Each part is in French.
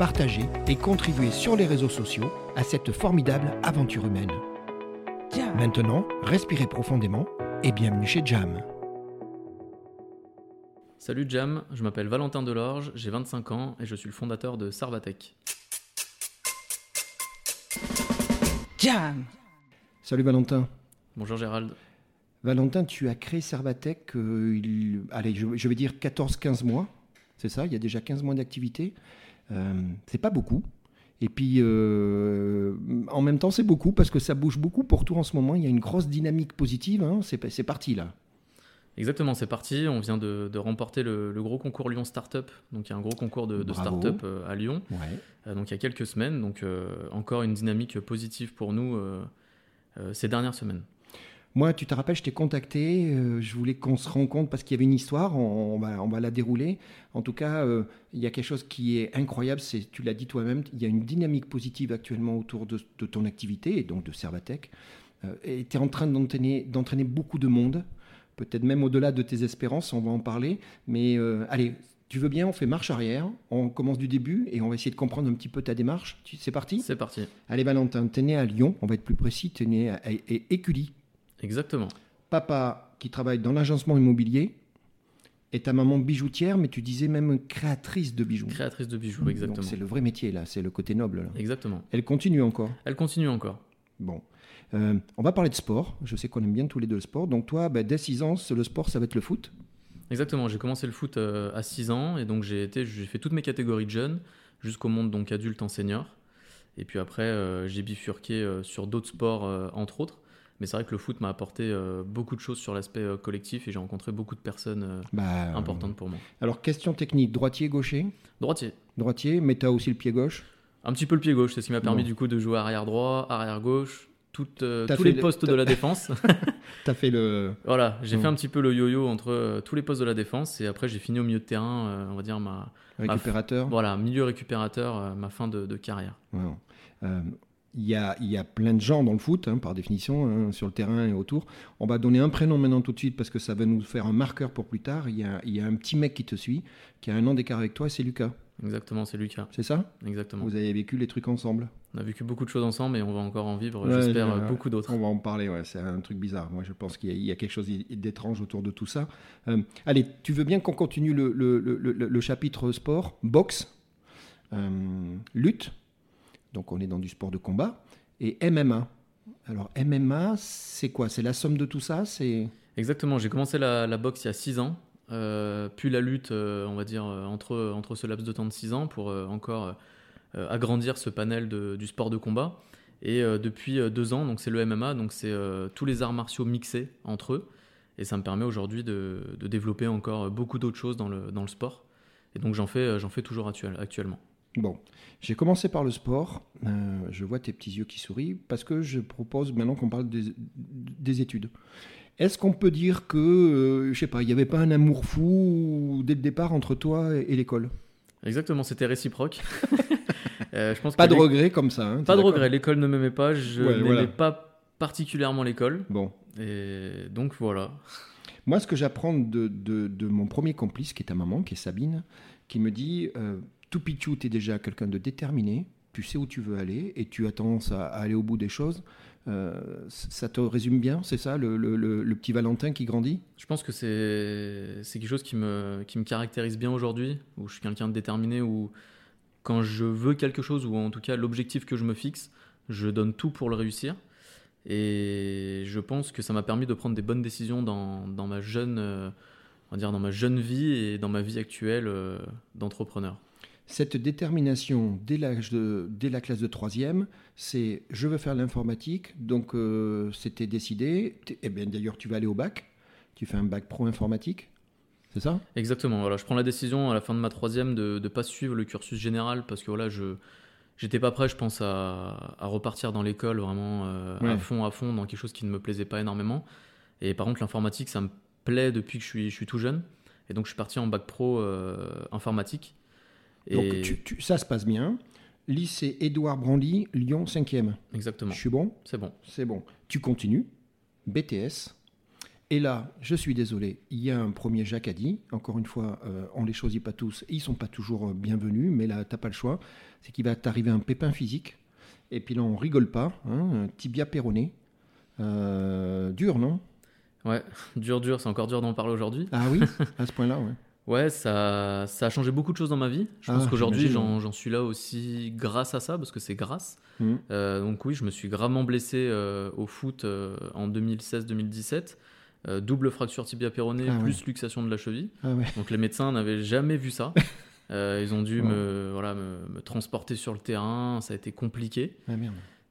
partagez et contribuez sur les réseaux sociaux à cette formidable aventure humaine. Maintenant, respirez profondément et bienvenue chez Jam. Salut Jam, je m'appelle Valentin Delorge, j'ai 25 ans et je suis le fondateur de Sarvatech. Jam Salut Valentin. Bonjour Gérald. Valentin, tu as créé Servatech, euh, il, allez, je, vais dire 14-15 mois, c'est ça Il y a déjà 15 mois d'activité. Euh, c'est pas beaucoup. Et puis, euh, en même temps, c'est beaucoup parce que ça bouge beaucoup pour tout en ce moment. Il y a une grosse dynamique positive. Hein. C'est parti là. Exactement, c'est parti. On vient de, remporter le, gros concours Lyon Startup. Donc, il y a un gros concours de, de start-up à Lyon. donc, il y a quelques semaines. Donc, encore une dynamique positive pour nous ces dernières semaines. Moi, tu te rappelles, je t'ai contacté, euh, je voulais qu'on se rencontre parce qu'il y avait une histoire, on, va, on va, la dérouler. En tout cas, euh, il y a quelque chose qui est incroyable, c'est, tu l'as dit toi-même, il y a une dynamique positive actuellement autour de, ton activité, et donc de Servatech. Euh, et tu es en train d'entraîner, d'entraîner beaucoup de monde, peut-être même au-delà de tes espérances, on va en parler. Mais allez, tu veux bien, on fait marche arrière, on commence du début et on va essayer de comprendre un petit peu ta démarche. C'est parti? C'est parti. Allez Valentin, tu es né à Lyon, on va être plus précis, tu es né à Écully. Exactement. Papa qui travaille dans l'agencement immobilier et ta maman bijoutière, mais tu disais même créatrice de bijoux. Créatrice de bijoux, exactement. C'est le vrai métier là, c'est le côté noble. Exactement. Elle continue encore. Elle continue encore. Bon. Euh, on va parler de sport. Je sais qu'on aime bien tous les deux le sport. Donc toi, ben, dès 6 ans, le sport, ça va être le foot Exactement. J'ai commencé le foot euh, à 6 ans et donc j'ai été, j'ai fait toutes mes catégories de jeunes jusqu'au monde donc adulte en senior. Et puis après, euh, j'ai bifurqué sur d'autres sports, entre autres. Mais c'est vrai que le foot m'a apporté euh, beaucoup de choses sur l'aspect euh, collectif et j'ai rencontré beaucoup de personnes euh, bah, importantes pour moi. Alors, question technique, droitier, gaucher? Droitier. Droitier, mais tu as aussi le pied gauche? Un petit peu le pied gauche, c'est ce qui m'a permis du coup de jouer arrière droit, arrière gauche, tous les postes de la défense. tu as fait le. Voilà, j'ai fait un petit peu le yo-yo entre tous les postes de la défense et après j'ai fini au milieu de terrain, on va dire ma. Récupérateur Voilà, milieu récupérateur, ma fin de, carrière il y, a, il y, a, plein de gens dans le foot, hein, par définition, hein, sur le terrain et autour. On va donner un prénom maintenant tout de suite parce que ça va nous faire un marqueur pour plus tard. Il y a, il y a un petit mec qui te suit, qui a un an d'écart avec toi, c'est Lucas. Exactement, c'est Lucas. C'est ça? Exactement. Vous avez vécu les trucs ensemble? On a vécu beaucoup de choses ensemble et on va encore en vivre, j'espère, beaucoup d'autres. On va en parler, ouais, c'est un truc bizarre. Moi, je pense qu'il y, a quelque chose d'étrange autour de tout ça. Euh, allez, tu veux bien qu'on continue le, le, le, le, chapitre sport, boxe, euh, lutte? Donc on est dans du sport de combat. Et MMA. Alors MMA, c'est quoi? C'est la somme de tout ça? C'est Exactement, j'ai commencé la, boxe il y a 6 ans, euh, puis la lutte, euh, on va dire, euh, entre, entre ce laps de temps de 6 ans pour encore agrandir ce panel du sport de combat. Et depuis 2 ans, donc c'est le MMA, donc c'est tous les arts martiaux mixés entre eux. Et ça me permet aujourd'hui de, développer encore beaucoup d'autres choses dans le, dans le sport. Et donc j'en fais, j'en fais toujours actuellement. Bon, j'ai commencé par le sport. Euh, je vois tes petits yeux qui sourient parce que je propose maintenant qu'on parle des, études. Est-ce qu'on peut dire que, euh, je sais pas, il n'y avait pas un amour fou dès le départ entre toi et, l'école? Exactement, c'était réciproque. Euh, je pense pas de regret comme ça. Hein, pas de regret. L'école ne m'aimait pas. Je n'aimais pas particulièrement l'école. Bon. Et donc voilà. Moi, ce que j'apprends de, de, mon premier complice, qui est ta maman, qui est Sabine, qui me dit tout pichou, tu es déjà quelqu'un de déterminé, tu sais où tu veux aller et tu as tendance à, aller au bout des choses. Euh, ça te résume bien, c'est ça, le, petit Valentin qui grandit? Je pense que c'est quelque chose qui me, caractérise bien aujourd'hui, où je suis quelqu'un de déterminé, où quand je veux quelque chose, ou en tout cas l'objectif que je me fixe, je donne tout pour le réussir. Et je pense que ça m'a permis de prendre des bonnes décisions dans, dans ma jeune, euh, on va dire dans ma jeune vie et dans ma vie actuelle euh, d'entrepreneur. Cette détermination dès, l'âge de, dès la classe de troisième, c'est je veux faire l'informatique, donc euh, c'était décidé. Et eh bien d'ailleurs, tu vas aller au bac, tu fais un bac pro informatique, c'est ça? Exactement. Voilà, je prends la décision à la fin de ma troisième de ne pas suivre le cursus général parce que voilà, je j'étais pas prêt, je pense, à, à repartir dans l'école vraiment euh, à fond, à fond, dans quelque chose qui ne me plaisait pas énormément. Et par contre, l'informatique, ça me plaît depuis que je suis, je suis tout jeune. Et donc, je suis parti en bac pro euh, informatique. Et... Donc, tu, ça se passe bien. Lycée Édouard Branly, Lyon 5e. Exactement. Je suis bon? C'est bon. C'est bon. Tu continues. BTS. Et là, je suis désolé, il y a un premier Jacadi. Encore une fois, euh, on ne les choisit pas tous. Ils sont pas toujours euh, bienvenus, mais là, tu n'as pas le choix. C'est qu'il va t'arriver un pépin physique. Et puis là, on rigole pas. Hein, tibia péroné. Euh, dur, non? Ouais, dur, dur. C'est encore dur d'en parler aujourd'hui. Ah oui? À ce point-là, ouais. Ouais, ça, ça a changé beaucoup de choses dans ma vie. Je pense ah, qu'aujourd'hui, j'en suis là aussi grâce à ça, parce que c'est grâce. Mmh. donc oui, je me suis gravement blessé au foot en 2016-2017. Euh, double fracture tibia péronée ah plus luxation de la cheville. Ah Donc les médecins n'avaient jamais vu ça. Euh, ils ont dû me, voilà, me, transporter sur le terrain, ça a été compliqué.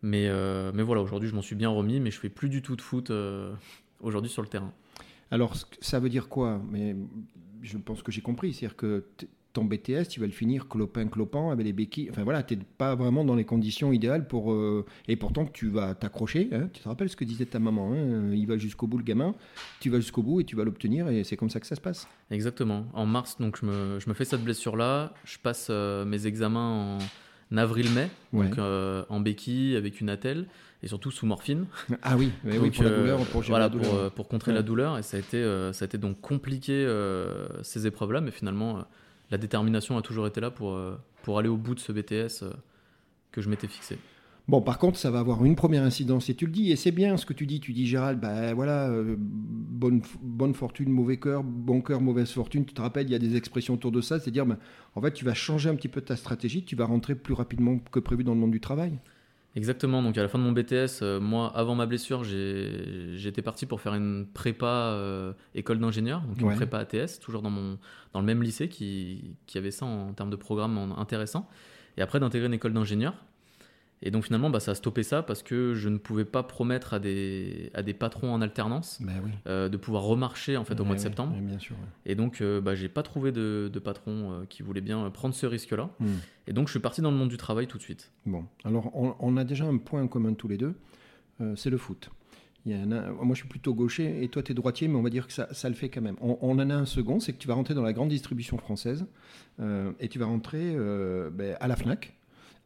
Mais, euh, mais voilà, aujourd'hui je m'en suis bien remis, mais je fais plus du tout de foot aujourd'hui sur le terrain. Alors ça veut dire quoi? Mais je pense que j'ai compris, c'est-à-dire que ton BTS, tu vas le finir clopin-clopin avec les béquilles. Enfin voilà, tu n'es pas vraiment dans les conditions idéales pour. Euh, et pourtant, tu vas t'accrocher. Hein. Tu te rappelles ce que disait ta maman hein, Il va jusqu'au bout, le gamin. Tu vas jusqu'au bout et tu vas l'obtenir. Et c'est comme ça que ça se passe. Exactement. En mars, donc, je me, je me fais cette blessure-là. Je passe euh, mes examens en avril-mai, donc euh, en béquille avec une attelle et surtout sous morphine. Ah oui, oui pour la douleur, pour, voilà, pour, pour, contrer la douleur. Et ça a été, ça a été donc compliqué ces épreuves-là, mais finalement la détermination a toujours été là pour, euh, pour aller au bout de ce BTS euh, que je m'étais fixé. Bon, par contre, ça va avoir une première incidence, et tu le dis, et c'est bien ce que tu dis. Tu dis, Gérald, bah voilà, euh, bonne, bonne fortune, mauvais cœur, bon cœur, mauvaise fortune. Tu te rappelles, il y a des expressions autour de ça, c'est dire, bah, en fait, tu vas changer un petit peu ta stratégie, tu vas rentrer plus rapidement que prévu dans le monde du travail. Exactement. Donc à la fin de mon BTS, euh, moi, avant ma blessure, j'étais parti pour faire une prépa euh, école d'ingénieur, donc une prépa ATS, toujours dans, mon, dans le même lycée qui, qui avait ça en, termes de programme intéressant. Et après d'intégrer une école d'ingénieur. Et donc finalement, bah, ça a stoppé ça parce que je ne pouvais pas promettre à des, à des patrons en alternance bah euh, de pouvoir remarcher en fait au mois de septembre. bien sûr, Et donc, euh, bah, j'ai pas trouvé de, de patron euh, qui voulait bien prendre ce risque-là. Hmm. Et donc, je suis parti dans le monde du travail tout de suite. Bon, alors on, a déjà un point en commun tous les deux, c'est le foot. Il y moi, je suis plutôt gaucher et toi, tu es droitier, mais on va dire que ça, ça le fait quand même. On, on, en a un second, c'est que tu vas rentrer dans la grande distribution française et tu vas rentrer ben, à la FNAC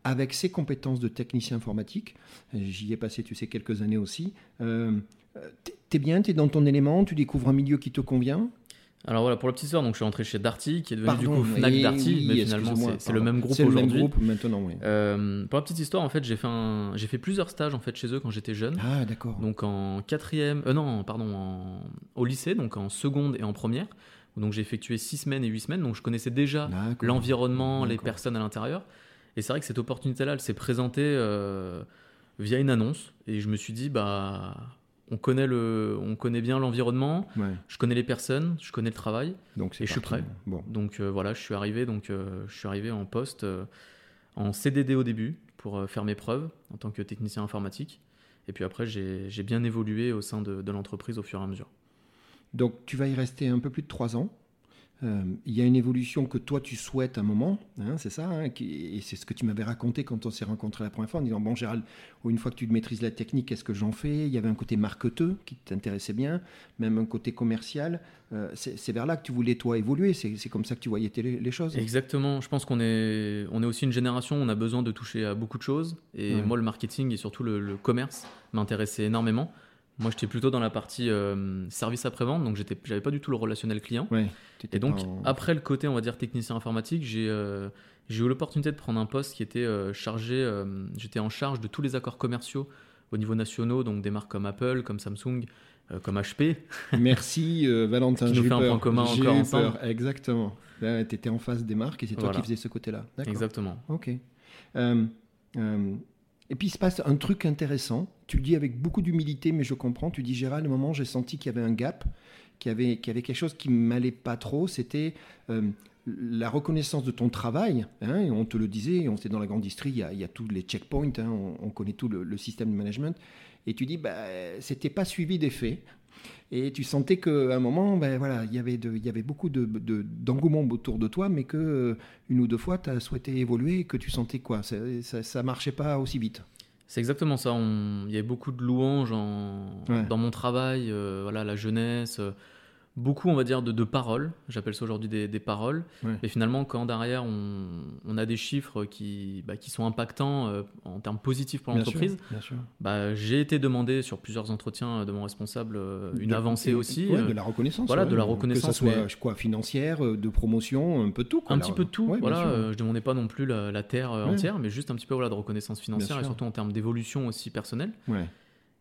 avec ses compétences de technicien informatique. J'y ai passé, tu sais, quelques années aussi. Euh, t'es bien, t'es dans ton élément, tu découvres un milieu qui te convient. Alors voilà, pour la petite histoire, donc je suis rentré chez Darty, qui est devenu du coup Fnac Darty, mais finalement c'est le même groupe aujourd'hui. C'est le même groupe maintenant, oui. Euh, pour la petite histoire, en fait, j'ai fait un, j'ai fait plusieurs stages en fait chez eux quand j'étais jeune. Ah d'accord. Donc en quatrième, euh, non, pardon, en, au lycée, donc en seconde et en première. Donc j'ai effectué six semaines et huit semaines, donc je connaissais déjà l'environnement, les personnes à l'intérieur. Et c'est vrai que cette opportunité-là, elle s'est présentée euh, via une annonce. Et je me suis dit, bah, on connaît, le, on connaît bien l'environnement, je connais les personnes, je connais le travail. Donc et je suis prêt. Bon. Donc euh, voilà, je suis arrivé, donc, euh, je suis arrivé en poste, en CDD au début, pour faire mes preuves en tant que technicien informatique. Et puis après, j'ai bien évolué au sein de, de l'entreprise au fur et à mesure. Donc tu vas y rester un peu plus de trois ans. Euh, il y a une évolution que toi tu souhaites à un moment, hein, c'est ça, hein, et c'est ce que tu m'avais raconté quand on s'est rencontré la première fois en disant Bon, Gérald, une fois que tu maîtrises la technique, qu'est-ce que j'en fais? Il y avait un côté marqueteux qui t'intéressait bien, même un côté commercial. Euh, c'est vers là que tu voulais, toi, évoluer, c'est comme ça que tu voyais les, choses? Exactement, je pense qu'on est, on est aussi une génération, on a besoin de toucher à beaucoup de choses, et moi, le marketing et surtout le, le commerce m'intéressait énormément. Moi, j'étais plutôt dans la partie euh, service après-vente, donc j'avais pas du tout le relationnel client. et donc, après le côté, on va dire, technicien informatique, j'ai euh, eu l'opportunité de prendre un poste qui était euh, chargé, j'étais en charge de tous les accords commerciaux au niveau national, donc des marques comme Apple, comme Samsung, comme HP. Merci Valentin. qui nous fait un point commun encore ensemble. Exactement. tu étais en face des marques et c'est toi qui faisais ce côté-là. Exactement. Ok. Et puis il se passe un truc intéressant. Tu le dis avec beaucoup d'humilité, mais je comprends. Tu dis Gérald, à un moment, j'ai senti qu'il y avait un gap, qu'il y avait, quelque chose qui ne m'allait pas trop. C'était euh, la reconnaissance de ton travail. hein, on te le disait, on sait dans la grande industrie, il y a, tous les checkpoints, hein, on, on connaît tout le, système de management. Et tu dis, bah, c'était pas suivi des faits. Et tu sentais qu'à un moment, ben voilà, il y avait, de, il y avait beaucoup de, de- d'engouement autour de toi, mais que une ou deux fois, tu as souhaité évoluer et que tu sentais quoi? Ça, ça, ça marchait pas aussi vite. C'est exactement ça. On- Il y avait beaucoup de louanges en- Ouais. dans mon travail, euh, voilà, la jeunesse, euh, beaucoup, on va dire, de, de paroles. J'appelle ça aujourd'hui des, des paroles. Ouais. Mais finalement, quand derrière, on, on a des chiffres qui, bah, qui sont impactants euh, en termes positifs pour l'entreprise, bah, j'ai été demandé sur plusieurs entretiens de mon responsable euh, une De- avancée et- aussi. ouais, euh, de la reconnaissance. voilà, ouais. de la Que ça reconnaissance, soit mais- quoi, financière, de promotion, un peu tout. quoi, un petit peu de tout, Ouais, voilà. je demandais pas non plus la, la terre entière, mais juste un petit peu voilà, de reconnaissance financière et surtout en termes d'évolution aussi personnelle. Ouais,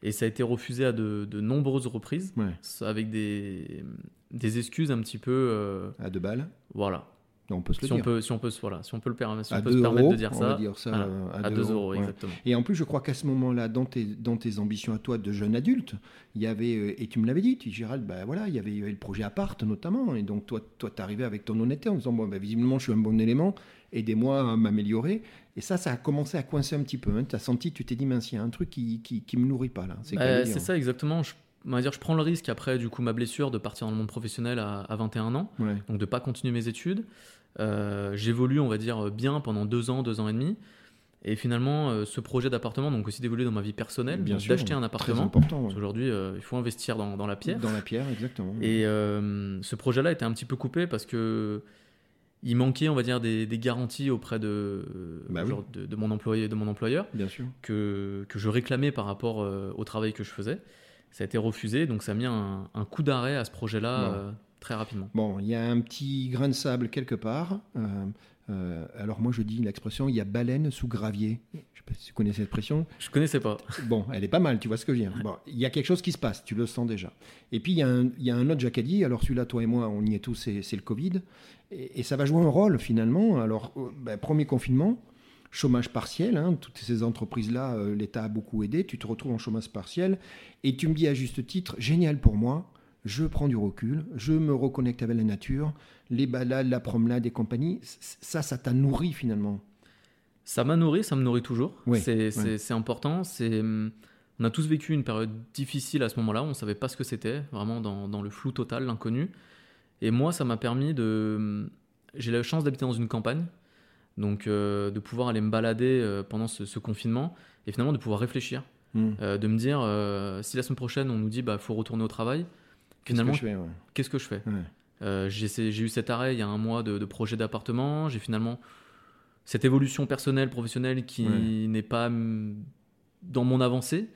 Et ça a été refusé à de, de nombreuses reprises, ouais. avec des, des excuses un petit peu, euh, À deux balles, voilà. on peut se le Si on dire. peut, si on peut, se- voilà, si on peut le permettre, si on peut 2 se permettre de dire on ça, va dire ça voilà, à 2 euros, ouais. exactement. Et en plus, je crois qu'à ce moment-là, dans tes, dans tes ambitions à toi de jeune adulte, il y avait, euh, et tu me l'avais dit, tu Gérald, bah voilà, il y avait, il y avait le projet Apart notamment, et donc toi, toi, tu arrivé avec ton honnêteté en disant, bon, bah, visiblement, je suis un bon élément, aidez-moi à m'améliorer. Et ça, ça a commencé à coincer un petit peu. Hein. Tu as senti, tu t'es dit, mince, il y a un truc qui, qui, qui me nourrit pas là. C'est Bah, c'est ça exactement. Je, on va dire, je prends le risque après du coup ma blessure de partir dans le monde professionnel à, à 21 ans, Ouais. donc de pas continuer mes études. Euh, J'évolue, on va dire, bien pendant deux ans, deux ans et demi. Et finalement, euh, ce projet d'appartement, donc aussi d'évoluer dans ma vie personnelle, d'acheter un appartement. ouais. qu'aujourd'hui, euh, il faut investir dans, dans la pierre. Dans la pierre, exactement. Et euh, ce projet-là était un petit peu coupé parce que il manquait, on va dire, des, des garanties auprès de, Bah oui. de, de mon employé, de mon employeur, Bien sûr. que, que je réclamais par rapport euh, au travail que je faisais. Ça a été refusé, donc ça a mis un, un coup d'arrêt à ce projet-là euh, très rapidement. Bon, il y a un petit grain de sable quelque part. Euh, euh, alors moi, je dis l'expression, il y a baleine sous gravier. Je sais pas si tu connais cette expression. Je connaissais pas. Bon, elle est pas mal, tu vois ce que je veux dire. Bon, il y a quelque chose qui se passe, tu le sens déjà. Et puis, il y a un, il y a un autre Jacadi, alors celui-là, toi et moi, on y est tous, c'est c'est le Covid. Et, et ça va jouer un rôle, finalement. Alors, euh, ben, premier confinement, chômage partiel, hein, toutes ces entreprises-là, euh, l'État a beaucoup aidé, tu te retrouves en chômage partiel, et tu me dis à juste titre, génial pour moi, je prends du recul, je me reconnecte avec la nature, les balades, la promenade et compagnie, ça, ça t'a nourri finalement. Ça m'a nourri, ça me nourrit toujours. Oui, c'est ouais. important. C'est on a tous vécu une période difficile à ce moment-là. On savait pas ce que c'était, vraiment dans, dans le flou total, l'inconnu. Et moi, ça m'a permis de. J'ai la chance d'habiter dans une campagne, donc euh, de pouvoir aller me balader euh, pendant ce, ce confinement et finalement de pouvoir réfléchir, Hmm. euh, de me dire si la semaine prochaine on nous dit bah faut retourner au travail, Qu'est-ce que finalement je fais, ouais. qu'est-ce que je fais euh, j'ai eu cet arrêt il y a un mois de, de projet d'appartement. J'ai finalement cette évolution personnelle, professionnelle qui Ouais. n'est pas dans mon avancée.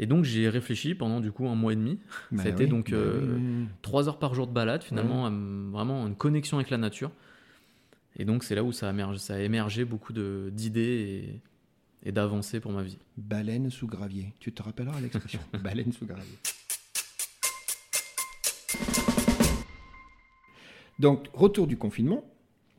Et donc j'ai réfléchi pendant du coup un mois et demi. Bah C'était oui, donc, bah euh, oui, oui, oui. Trois heures par jour de balade finalement, vraiment une connexion avec la nature. Et donc c'est là où ça a émergé, ça a émergé beaucoup d'idées et, et d'avancées pour ma vie. Baleine sous gravier. Tu te rappelleras l'expression Baleine sous gravier. Donc, retour du confinement.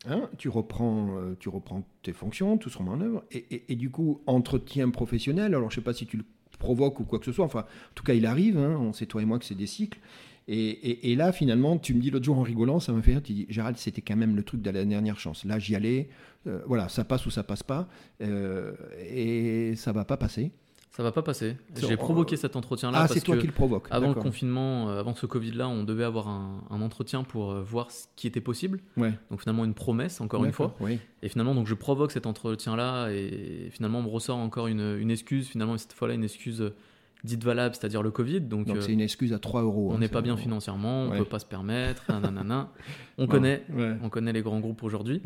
hein, tu, reprends, euh, tu reprends tes fonctions, tout se remet en œuvre. Et, du coup, entretien professionnel. Alors, je ne sais pas si tu le provoques ou quoi que ce soit. Enfin, en tout cas, il arrive. hein, on sait, toi et moi, que c'est des cycles. Et, et- et là, finalement, tu me dis l'autre jour en rigolant, ça m'a fait rire. Tu dis, Gérald, c'était quand même le truc de la dernière chance. Là, j'y allais. euh, voilà, ça passe ou ça passe pas. euh, et ça va pas passer. Ça va pas passer. J'ai provoqué cet entretien-là Ah, c'est toi que qui le provoque. Avant le confinement, euh, avant ce Covid-là, on devait avoir un, un entretien pour euh, voir ce qui était possible. Ouais. Donc finalement une promesse, encore une fois. Oui. Et finalement, donc je provoque cet entretien-là et finalement on me ressort encore une, une excuse. Finalement, cette fois-là, une excuse euh, dite valable, c'est-à-dire le Covid. Donc, euh, c'est une excuse à 3 euros. on hein, n'est ça. pas bien financièrement, on Ouais. peut pas se permettre. nanana. on Ouais. connaît, Ouais. on connaît les grands groupes aujourd'hui.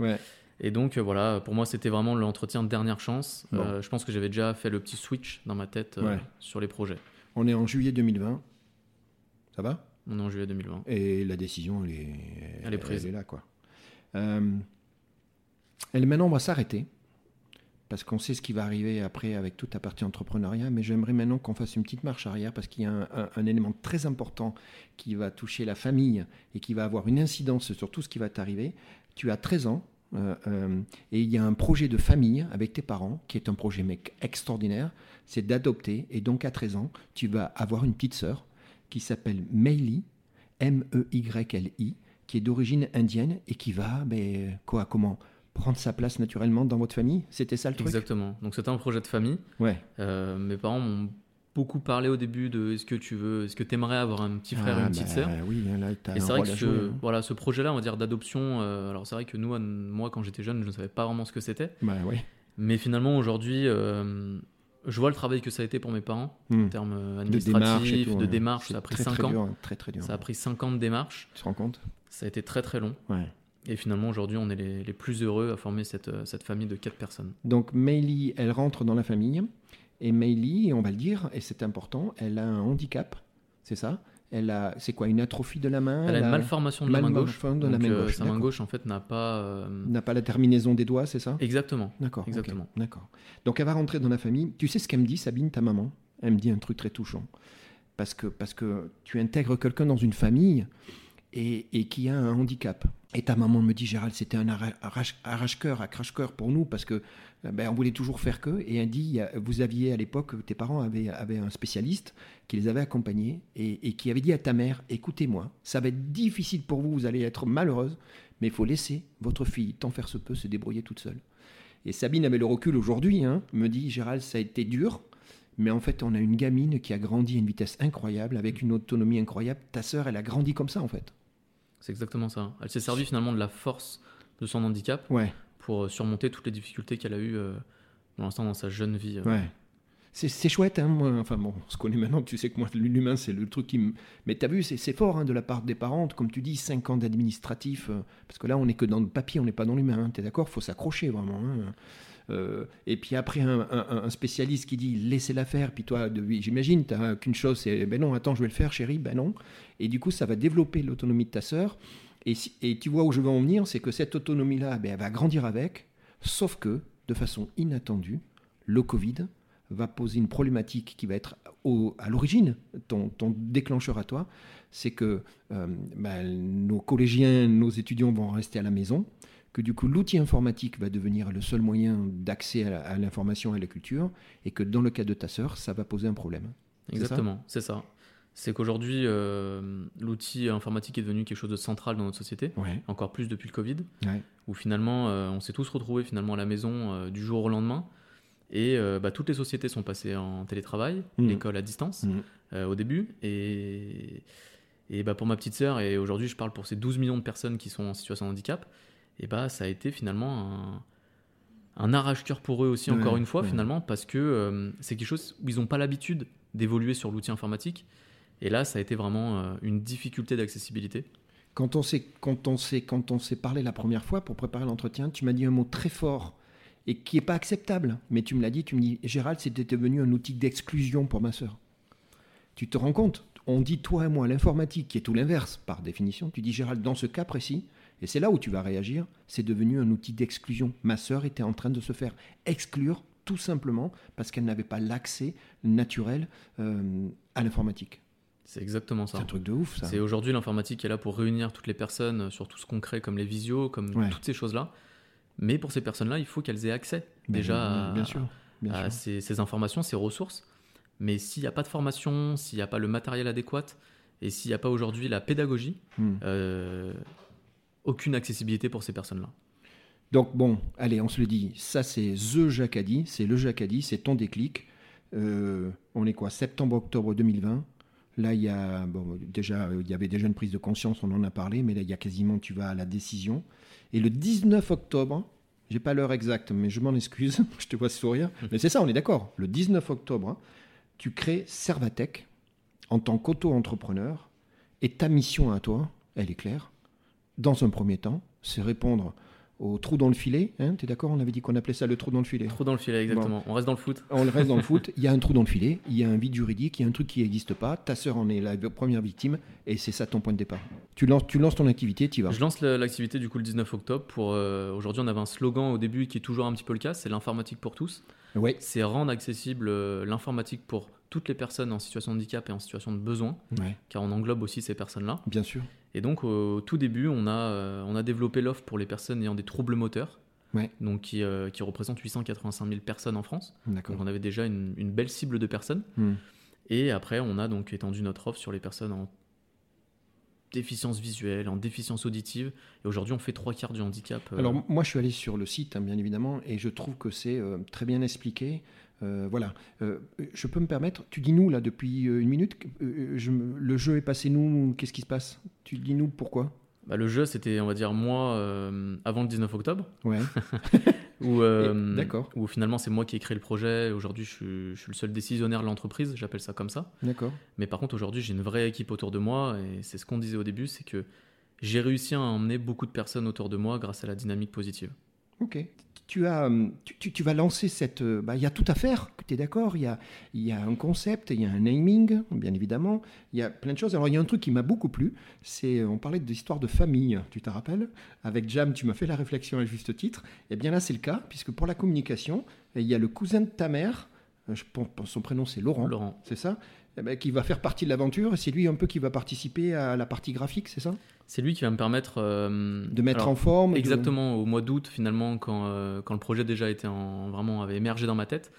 Et donc euh, voilà, pour moi, c'était vraiment l'entretien de dernière chance. Bon. Euh, je pense que j'avais déjà fait le petit switch dans ma tête euh, Ouais. sur les projets. On est en juillet 2020. Ça va? On est en juillet 2020. Et la décision, elle est, Elle est prise. Elle est là, quoi. Euh, et maintenant, on va s'arrêter. Parce qu'on sait ce qui va arriver après avec toute la partie entrepreneuriat. Mais j'aimerais maintenant qu'on fasse une petite marche arrière parce qu'il y a un, un- un élément très important qui va toucher la famille et qui va avoir une incidence sur tout ce qui va t'arriver. Tu as 13 ans. Euh, euh, et il y a un projet de famille avec tes parents qui est un projet mec extraordinaire, c'est d'adopter. Et donc à 13 ans, tu vas avoir une petite sœur qui s'appelle Meili, M-E-Y-L-I, qui est d'origine indienne et qui va, ben, quoi, comment prendre sa place naturellement dans votre famille? C'était ça le truc? Exactement. Donc c'était un projet de famille. Ouais. Euh, mes parents m'ont beaucoup parlé au début de est-ce que tu veux, est-ce que tu aimerais avoir un petit frère Ah, ou une petite bah, sœur? Oui, là, Et c'est vrai que ce, jouer, hein. voilà, ce projet-là, on va dire d'adoption, euh, alors c'est vrai que nous, moi quand j'étais jeune, je ne savais pas vraiment ce que c'était. Bah ouais. Mais finalement aujourd'hui, euh, je vois le travail que ça a été pour mes parents Hmm. en termes euh, De et administratifs, de ouais. démarches. Ça a pris très, 5 très ans. dur, hein, très très dur. Ça a pris 5 ans de démarches. Tu te rends compte? Ça a été très très long. Ouais. Et finalement, aujourd'hui, on est les, les plus heureux à former cette, cette famille de 4 personnes. Donc Meili, elle rentre dans la famille. Et Meili, on va le dire, et c'est important, elle a un handicap, c'est ça? Elle a, c'est quoi, une atrophie de la main? Elle a une malformation de la main gauche. de la main euh, gauche, sa main gauche, en fait, n'a pas. euh, n'a pas la terminaison des doigts, c'est ça? Exactement. D'accord. Exactement. D'accord. Donc elle va rentrer dans la famille. Tu sais ce qu'elle me dit, Sabine, ta maman? Elle me dit un truc très touchant. Parce que, parce que tu intègres quelqu'un dans une famille et, et qui a un handicap. Et ta maman me dit, Gérald, c'était un arra- arrache- arrache-cœur, un crache-cœur pour nous parce que ben, on voulait toujours faire que. Et elle dit, vous aviez à l'époque, tes parents avaient, avaient un spécialiste qui les avait accompagnés et, et qui avait dit à ta mère, écoutez-moi, ça va être difficile pour vous, vous allez être malheureuse, mais il faut laisser votre fille, tant faire se peut, se débrouiller toute seule. Et Sabine avait le recul aujourd'hui, hein, me dit Gérald, ça a été dur, mais en fait, on a une gamine qui a grandi à une vitesse incroyable, avec une autonomie incroyable. Ta sœur, elle a grandi comme ça, en fait. C'est exactement ça. Elle s'est servie finalement de la force de son handicap Ouais, pour euh, surmonter toutes les difficultés qu'elle a eues euh, pour l'instant dans sa jeune vie. euh. ouais. C'est, chouette, hein, moi. Enfin bon, on se connaît maintenant, tu sais que moi, l'humain, c'est le truc qui me. Mais t'as vu, c'est, fort hein, de la part des parents, comme tu dis, 5 ans d'administratif, parce que là, on n'est que dans le papier, on n'est pas dans l'humain. Hein, T'es d'accord Faut s'accrocher vraiment. hein. Et puis après, un, spécialiste qui dit laissez-la faire, puis toi, j'imagine, tu n'as qu'une chose, c'est ben non, attends, je vais le faire, chérie, ben non. Et du coup, ça va développer l'autonomie de ta sœur. Et, si- tu vois où je veux en venir, c'est que cette autonomie-là, ben, elle va grandir avec, sauf que, de façon inattendue, le Covid va poser une problématique qui va être au- à l'origine, ton, déclencheur à toi, c'est que euh, ben, nos collégiens, nos étudiants vont rester à la maison, que du coup l'outil informatique va devenir le seul moyen d'accès à l'information et à la culture, et que dans le cas de ta sœur, ça va poser un problème. Exactement, c'est ça. C'est qu'aujourd'hui, euh, l'outil informatique est devenu quelque chose de central dans notre société, Ouais, encore plus depuis le Covid, ouais. où finalement, euh, on s'est tous retrouvés finalement à la maison euh, du jour au lendemain. Et bah, toutes les sociétés sont passées en télétravail, Mhm. l'école à distance euh, au début. Et, et bah, pour ma petite sœur, et aujourd'hui je parle pour ces 12 millions de personnes qui sont en situation de handicap, et bah, ça a été finalement un, un arrache-cœur pour eux aussi, Ouais, encore une fois, finalement, parce que c'est quelque chose où ils n'ont pas l'habitude d'évoluer sur l'outil informatique. Et là, ça a été vraiment euh, une difficulté d'accessibilité. Quand on s'est quand on s'est quand on s'est parlé la première fois pour préparer l'entretien, tu m'as dit un mot très fort et qui est pas acceptable. Mais tu me l'as dit, tu me dis Gérald, c'était devenu un outil d'exclusion pour ma sœur. Tu te rends compte? On dit toi et moi l'informatique qui est tout l'inverse par définition. Tu dis Gérald dans ce cas précis et c'est là où tu vas réagir, c'est devenu un outil d'exclusion. Ma sœur était en train de se faire exclure tout simplement parce qu'elle n'avait pas l'accès naturel euh, à l'informatique. C'est exactement ça. C'est un truc de ouf ça. C'est aujourd'hui l'informatique qui est là pour réunir toutes les personnes sur tout ce qu'on crée comme les visios, comme Ouais. toutes ces choses-là. Mais pour ces personnes-là, il faut qu'elles aient accès Ben, déjà bien à, sûr, bien à sûr. ces, ces informations, ces ressources. Mais s'il n'y a pas de formation, s'il n'y a pas le matériel adéquat et s'il n'y a pas aujourd'hui la pédagogie, Hmm. euh, aucune accessibilité pour ces personnes-là. Donc bon, allez, on se le dit, ça c'est The Jacadi, c'est le Jacadi, c'est ton déclic. Euh, on est quoi? Septembre-octobre 2020. Là, il y a bon, déjà, euh, il y avait déjà une prise de conscience, on en a parlé, mais là, il y a quasiment, tu vas à la décision. Et le 19 octobre, j'ai pas l'heure exacte, mais je m'en excuse, je te vois sourire, mais c'est ça, on est d'accord. Le 19 octobre, tu crées Servatech en tant qu'auto-entrepreneur, et ta mission à toi, elle est claire. Dans un premier temps, c'est répondre au trou dans le filet. Hein, tu es d'accord On avait dit qu'on appelait ça le trou dans le filet. Trop dans le filet, exactement. On reste dans le foot. On reste dans le foot, il y a un trou dans le filet, il y a un vide juridique, il y a un truc qui n'existe pas, ta sœur en est la première victime, et c'est ça ton point de départ. Tu lances, tu lances ton activité, tu y vas. Je lance la- l'activité du coup le 19 octobre. Pour euh, aujourd'hui, on avait un slogan au début qui est toujours un petit peu le cas, c'est l'informatique pour tous. Ouais, C'est rendre accessible euh, l'informatique pour toutes les personnes en situation de handicap et en situation de besoin, Ouais, car on englobe aussi ces personnes-là. bien sûr. Et donc, au tout début, on a, euh, on a développé l'offre pour les personnes ayant des troubles moteurs, Ouais. donc qui, euh, qui représentent 885 000 personnes en France. Donc, on avait déjà une, une belle cible de personnes. Hmm. Et après, on a donc étendu notre offre sur les personnes en déficience visuelle, en déficience auditive. Et aujourd'hui, on fait trois quarts du handicap. euh, Alors moi je suis allé sur le site hein, bien évidemment et je trouve que c'est euh, très bien expliqué. Euh, voilà, Euh, je peux me permettre, tu dis nous là depuis euh, une minute, je le jeu est passé nous, qu'est-ce qui se passe? Tu dis nous pourquoi? Bah, le jeu, c'était, on va dire, moi, euh, avant le 19 octobre. Ouais, Où, Et- d'accord. Où finalement, c'est moi qui ai créé le projet. Aujourd'hui, je suis, je suis le seul décisionnaire de l'entreprise, j'appelle ça comme ça. d'accord. Mais par contre, aujourd'hui, j'ai une vraie équipe autour de moi. Et c'est ce qu'on disait au début, c'est que j'ai réussi à emmener beaucoup de personnes autour de moi grâce à la dynamique positive. Ok. Tu, as, hum, tu, tu- tu vas lancer cette... euh, bah, Il y a tout à faire, tu es d'accord il y a, y a un concept, il y a un naming, bien évidemment. Il y a plein de choses. Alors il y a un truc qui m'a beaucoup plu, c'est on parlait d'histoire de famille, tu te rappelles? Avec Jam, tu m'as fait la réflexion à juste titre. Et bien là, c'est le cas, puisque pour la communication, il y a le cousin de ta mère, euh, je pense son prénom c'est Laurent, Laurent. c'est ça? Eh ben, qui va faire partie de l'aventure, c'est lui un peu qui va participer à la partie graphique, c'est ça? C'est lui qui va me permettre euh, De mettre alors, en forme de- Exactement, au mois d'août, finalement, quand, euh, quand le projet déjà était en, vraiment avait émergé dans ma tête,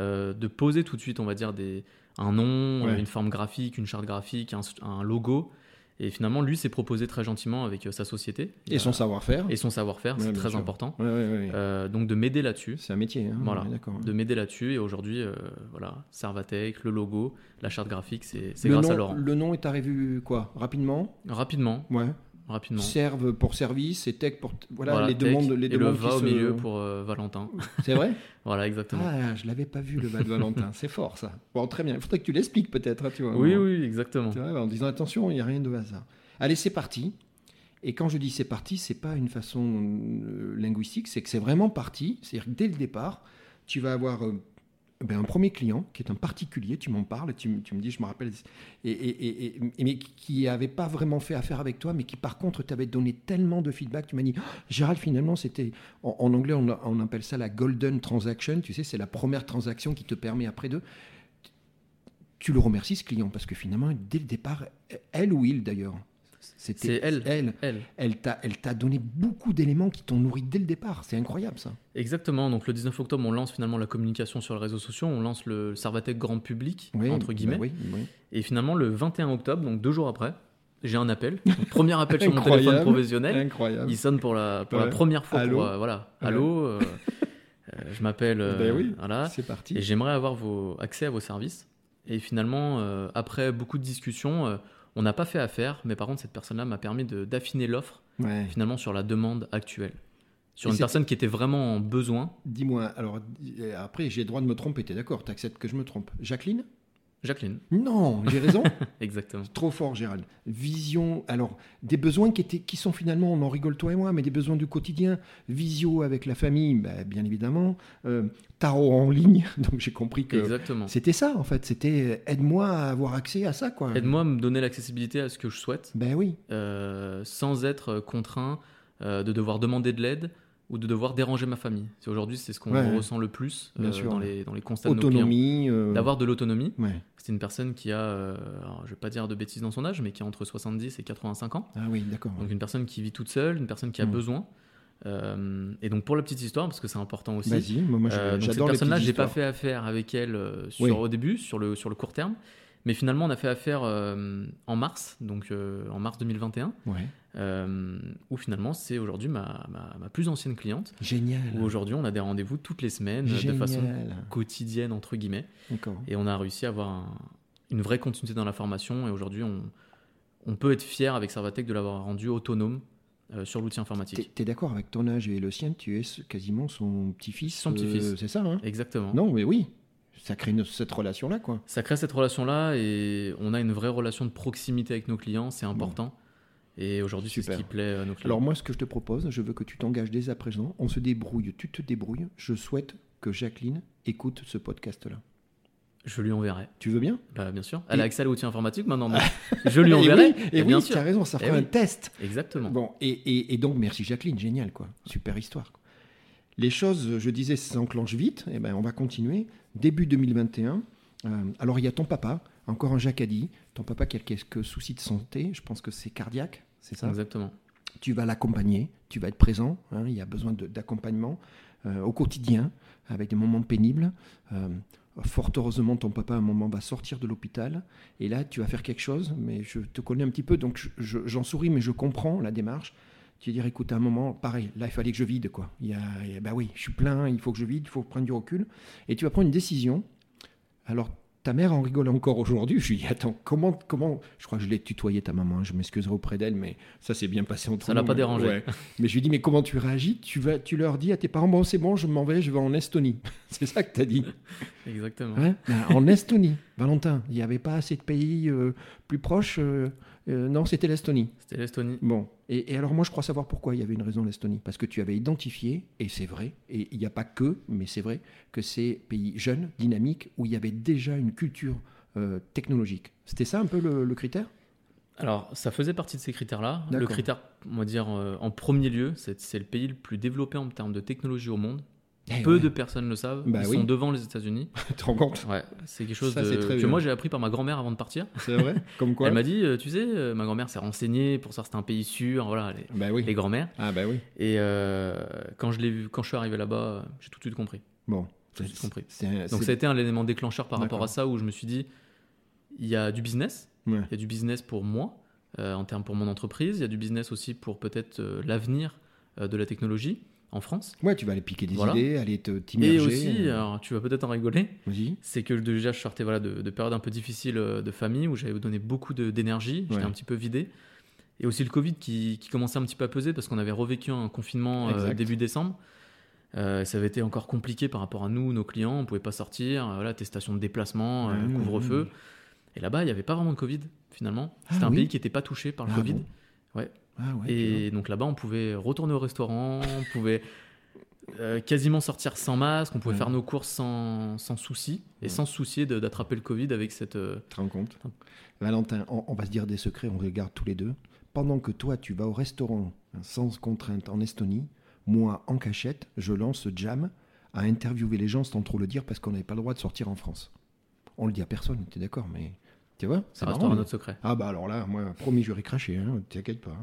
euh, de poser tout de suite, on va dire, des, un nom, Ouais. une forme graphique, une charte graphique, un, un logo. Et finalement, lui s'est proposé très gentiment avec euh, sa société. Et son savoir-faire. Et son savoir-faire, Ouais, c'est très sûr. important. Ouais, ouais, ouais. Euh, donc de m'aider là-dessus. C'est un métier, hein, Voilà, d'accord. de m'aider là-dessus. Et aujourd'hui, euh, voilà, Servatec, le logo, la charte graphique, c'est grâce nom, à Laurent. Le nom est arrivé quoi? Rapidement? Rapidement, Ouais. Rapidement. Serve pour service et tech pour. Voilà, Voilà, les demandes. Les et le demandes va qui au se- milieu pour euh, Valentin. C'est vrai? Voilà, exactement. Ah, je l'avais pas vu le bas de Valentin. C'est fort ça. Bon, très bien. Il faudrait que tu l'expliques peut-être. hein, tu vois. oui, oui, exactement. Tu vois, en disant attention, il n'y a rien de hasard. Allez, c'est parti. Et quand je dis c'est parti, c'est pas une façon euh, linguistique, c'est que c'est vraiment parti. C'est-à-dire que dès le départ, tu vas avoir euh, ben, un premier client qui est un particulier, tu m'en parles, tu, me- dis, je me rappelle, et, mais qui n'avait pas vraiment fait affaire avec toi, mais qui par contre t'avait donné tellement de feedback, tu m'as dit, Gérald, finalement, c'était, en, anglais, on, on appelle ça la golden transaction, tu sais, c'est la première transaction qui te permet après de tu le remercies ce client parce que finalement dès le départ elle ou il d'ailleurs c'était C'est elle. elle Elle. elle t'a elle t'a donné beaucoup d'éléments qui t'ont nourri dès le départ c'est incroyable ça Exactement. Donc le 19 octobre, on lance finalement la communication sur les réseaux sociaux, on lance le Servatec grand public, Oui, entre guillemets. bah oui, oui. Et finalement, le 21 octobre, donc deux jours après, j'ai un appel. Donc, premier appel sur mon téléphone professionnel. incroyable Il sonne pour la, pour Ouais. la première fois. Allô pour, euh, voilà. Allô. euh, euh, je m'appelle. euh, Ben oui. Voilà. c'est parti Et j'aimerais avoir vos accès à vos services. Et finalement, après beaucoup de discussions, on n'a pas fait affaire, mais par contre, cette personne-là m'a permis de- d'affiner l'offre Ouais. finalement sur la demande actuelle. Sur Et une personne qui était vraiment en besoin. dis-moi alors après j'ai le droit de me tromper t'es d'accord t'acceptes que je me trompe Jacqueline? Jacqueline, non j'ai raison exactement. Trop fort, Gérald. Vision, alors, des besoins qui, étaient, qui sont finalement, on en rigole toi et moi, mais des besoins du quotidien. Visio avec la famille, bah, bien évidemment. Euh, tarot en ligne, donc j'ai compris que c'était ça, en fait. C'était euh, aide-moi à avoir accès à ça, quoi. Aide-moi à me donner l'accessibilité à ce que je souhaite, Ben oui, euh, sans être contraint euh, de devoir demander de l'aide ou de devoir déranger ma famille. Aujourd'hui, c'est ce qu'on Ouais. ressent le plus Bien euh, sûr. dans, les, dans les constats de nos clients. autonomie. euh, D'avoir de l'autonomie. Ouais. C'est une personne qui a, euh, alors, je vais pas dire de bêtises dans son âge, mais qui a entre 70 et 85 ans. Ah oui, d'accord. Donc une personne qui vit toute seule, une personne qui a Mm. besoin. Euh, et donc pour la petite histoire, parce que c'est important aussi, Vas-y, moi, moi, cette j'adore les personne-là, j'ai pas fait affaire avec elle sur, Oui. au début, sur le, sur le court terme. Mais finalement, on a fait affaire euh, en mars, donc euh, en mars 2021, Ouais. euh, où finalement c'est aujourd'hui ma, ma, ma plus ancienne cliente. Génial. Où aujourd'hui on a des rendez-vous toutes les semaines de façon quotidienne entre guillemets, et on a réussi à avoir un- une vraie continuité dans la formation. Et aujourd'hui, on, on peut être fier avec Servatec de l'avoir rendu autonome euh, sur l'outil informatique. t'es d'accord avec ton âge et le sien? Tu es quasiment son petit-fils. Son petit-fils. c'est ça, hein? Exactement. Non, mais oui. Ça crée une- cette relation-là, quoi. Ça crée cette relation-là et on a une vraie relation de proximité avec nos clients, c'est important. Et aujourd'hui, c'est ce qui plaît à nos clients. Alors moi, ce que je te propose, je veux que tu t'engages dès à présent. On se débrouille, tu te débrouilles. Je souhaite que Jacqueline écoute ce podcast-là. je lui enverrai. Tu veux bien? Bah, bien sûr. Elle Et- a accès à l'outil informatique maintenant. donc je lui Et enverrai. oui, et bien oui, sûr. tu as raison, ça Eh fera un oui. test. Exactement. Bon, et, donc merci Jacqueline, génial, quoi. Super histoire. quoi. Les choses, je disais, s'enclenchent vite. Et ben, on va continuer. Début 2021, Euh, alors il y a ton papa, encore un Jacadi, ton papa qui a quelques soucis de santé, je pense que c'est cardiaque, c'est ça? Exactement. Tu vas l'accompagner, tu vas être présent, hein, il y a besoin d'accompagnement euh, au quotidien, avec des moments pénibles. Euh, fort heureusement, ton papa à un moment va sortir de l'hôpital, et là tu vas faire quelque chose, mais je te connais un petit peu, donc je- je- j'en souris, mais je comprends la démarche. Tu dire, écoute, à un moment, pareil, là, il fallait que je vide, quoi. Il y a, il y a- bah oui, je suis plein, il faut que je vide, il faut prendre du recul. Et tu vas prendre une décision. Alors, ta mère en rigole encore aujourd'hui. Je lui dis, attends, comment, comment... Je crois que je l'ai tutoyé, ta maman, hein, je m'excuserai auprès d'elle, mais ça s'est bien passé entre Ça nous. l'a pas dérangé. ouais. Mais je lui dis, mais comment tu réagis? Tu, vas, tu leur dis à tes parents, bon, c'est bon, je m'en vais, je vais en Estonie. c'est ça que tu as dit. Exactement. Hein? Ben, en Estonie, Valentin, il n'y avait pas assez de pays euh, plus proches. euh, euh, non, c'était l'Estonie. C'était l'Estonie. Bon, et, et alors moi je crois savoir pourquoi il y avait une raison l'Estonie. Parce que tu avais identifié, et c'est vrai, et il n'y a pas que, mais c'est vrai, que c'est pays jeunes, dynamiques, où il y avait déjà une culture euh, technologique. C'était ça un peu le, le critère? Alors, ça faisait partie de ces critères-là. Le critère, on va dire, euh, en premier lieu, c'est le pays le plus développé en termes de technologie au monde. Eh Peu ouais. de personnes le savent. Bah Ils oui. sont devant les États-Unis. Tu te rends compte? Ouais, c'est quelque chose Ça, de- que bien. moi j'ai appris par ma grand-mère avant de partir. C'est vrai? Comme quoi? Elle m'a dit, euh, tu sais, euh, ma grand-mère s'est renseignée pour savoir c'était un pays sûr, voilà, les, Bah oui. les grand-mères. Ah bah oui. Et euh, quand je l'ai vu, quand je suis arrivé là-bas, j'ai tout de suite compris. Bon. Tout de suite compris. Un- Donc ça a été un élément déclencheur par rapport à ça où je me suis dit, il y a du business, Ouais. il y a du business pour moi, euh, en termes pour mon entreprise, il y a du business aussi pour peut-être euh, l'avenir de la technologie en France. Ouais, tu vas aller piquer des Voilà. idées, aller te t'immerger. Et aussi, euh, alors, tu vas peut-être en rigoler, Vas-y. c'est que déjà je sortais voilà, de, de périodes un peu difficiles euh, de famille où j'avais donné beaucoup d'énergie, j'étais Ouais. un petit peu vidé. Et aussi le Covid qui, qui commençait un petit peu à peser parce qu'on avait revécu un confinement euh, début décembre. Euh, ça avait été encore compliqué par rapport à nous, nos clients, on pouvait pas sortir, voilà, testation de déplacement, ouais, couvre-feu. Et là-bas, il n'y avait pas vraiment de Covid finalement. Ah C'était un pays qui n'était pas touché par le Ah Covid. bon Ouais. Ah ouais. tu Et donc là-bas, on pouvait retourner au restaurant, on pouvait euh, quasiment sortir sans masque, on pouvait Ouais. faire nos courses sans, sans souci et Ouais. sans soucier d'attraper le Covid avec cette. euh, te rends compte Valentin, on, on va se dire des secrets, on regarde tous les deux. Pendant que toi, tu vas au restaurant hein, sans contrainte en Estonie, moi, en cachette, je lance Jam à interviewer les gens sans trop le dire parce qu'on n'avait pas le droit de sortir en France. On le dit à personne, tu es d'accord, mais tu vois, c'est Ça restera mais- notre secret. Ah bah alors là, moi, promis, j'aurais craché, hein, t'inquiète pas.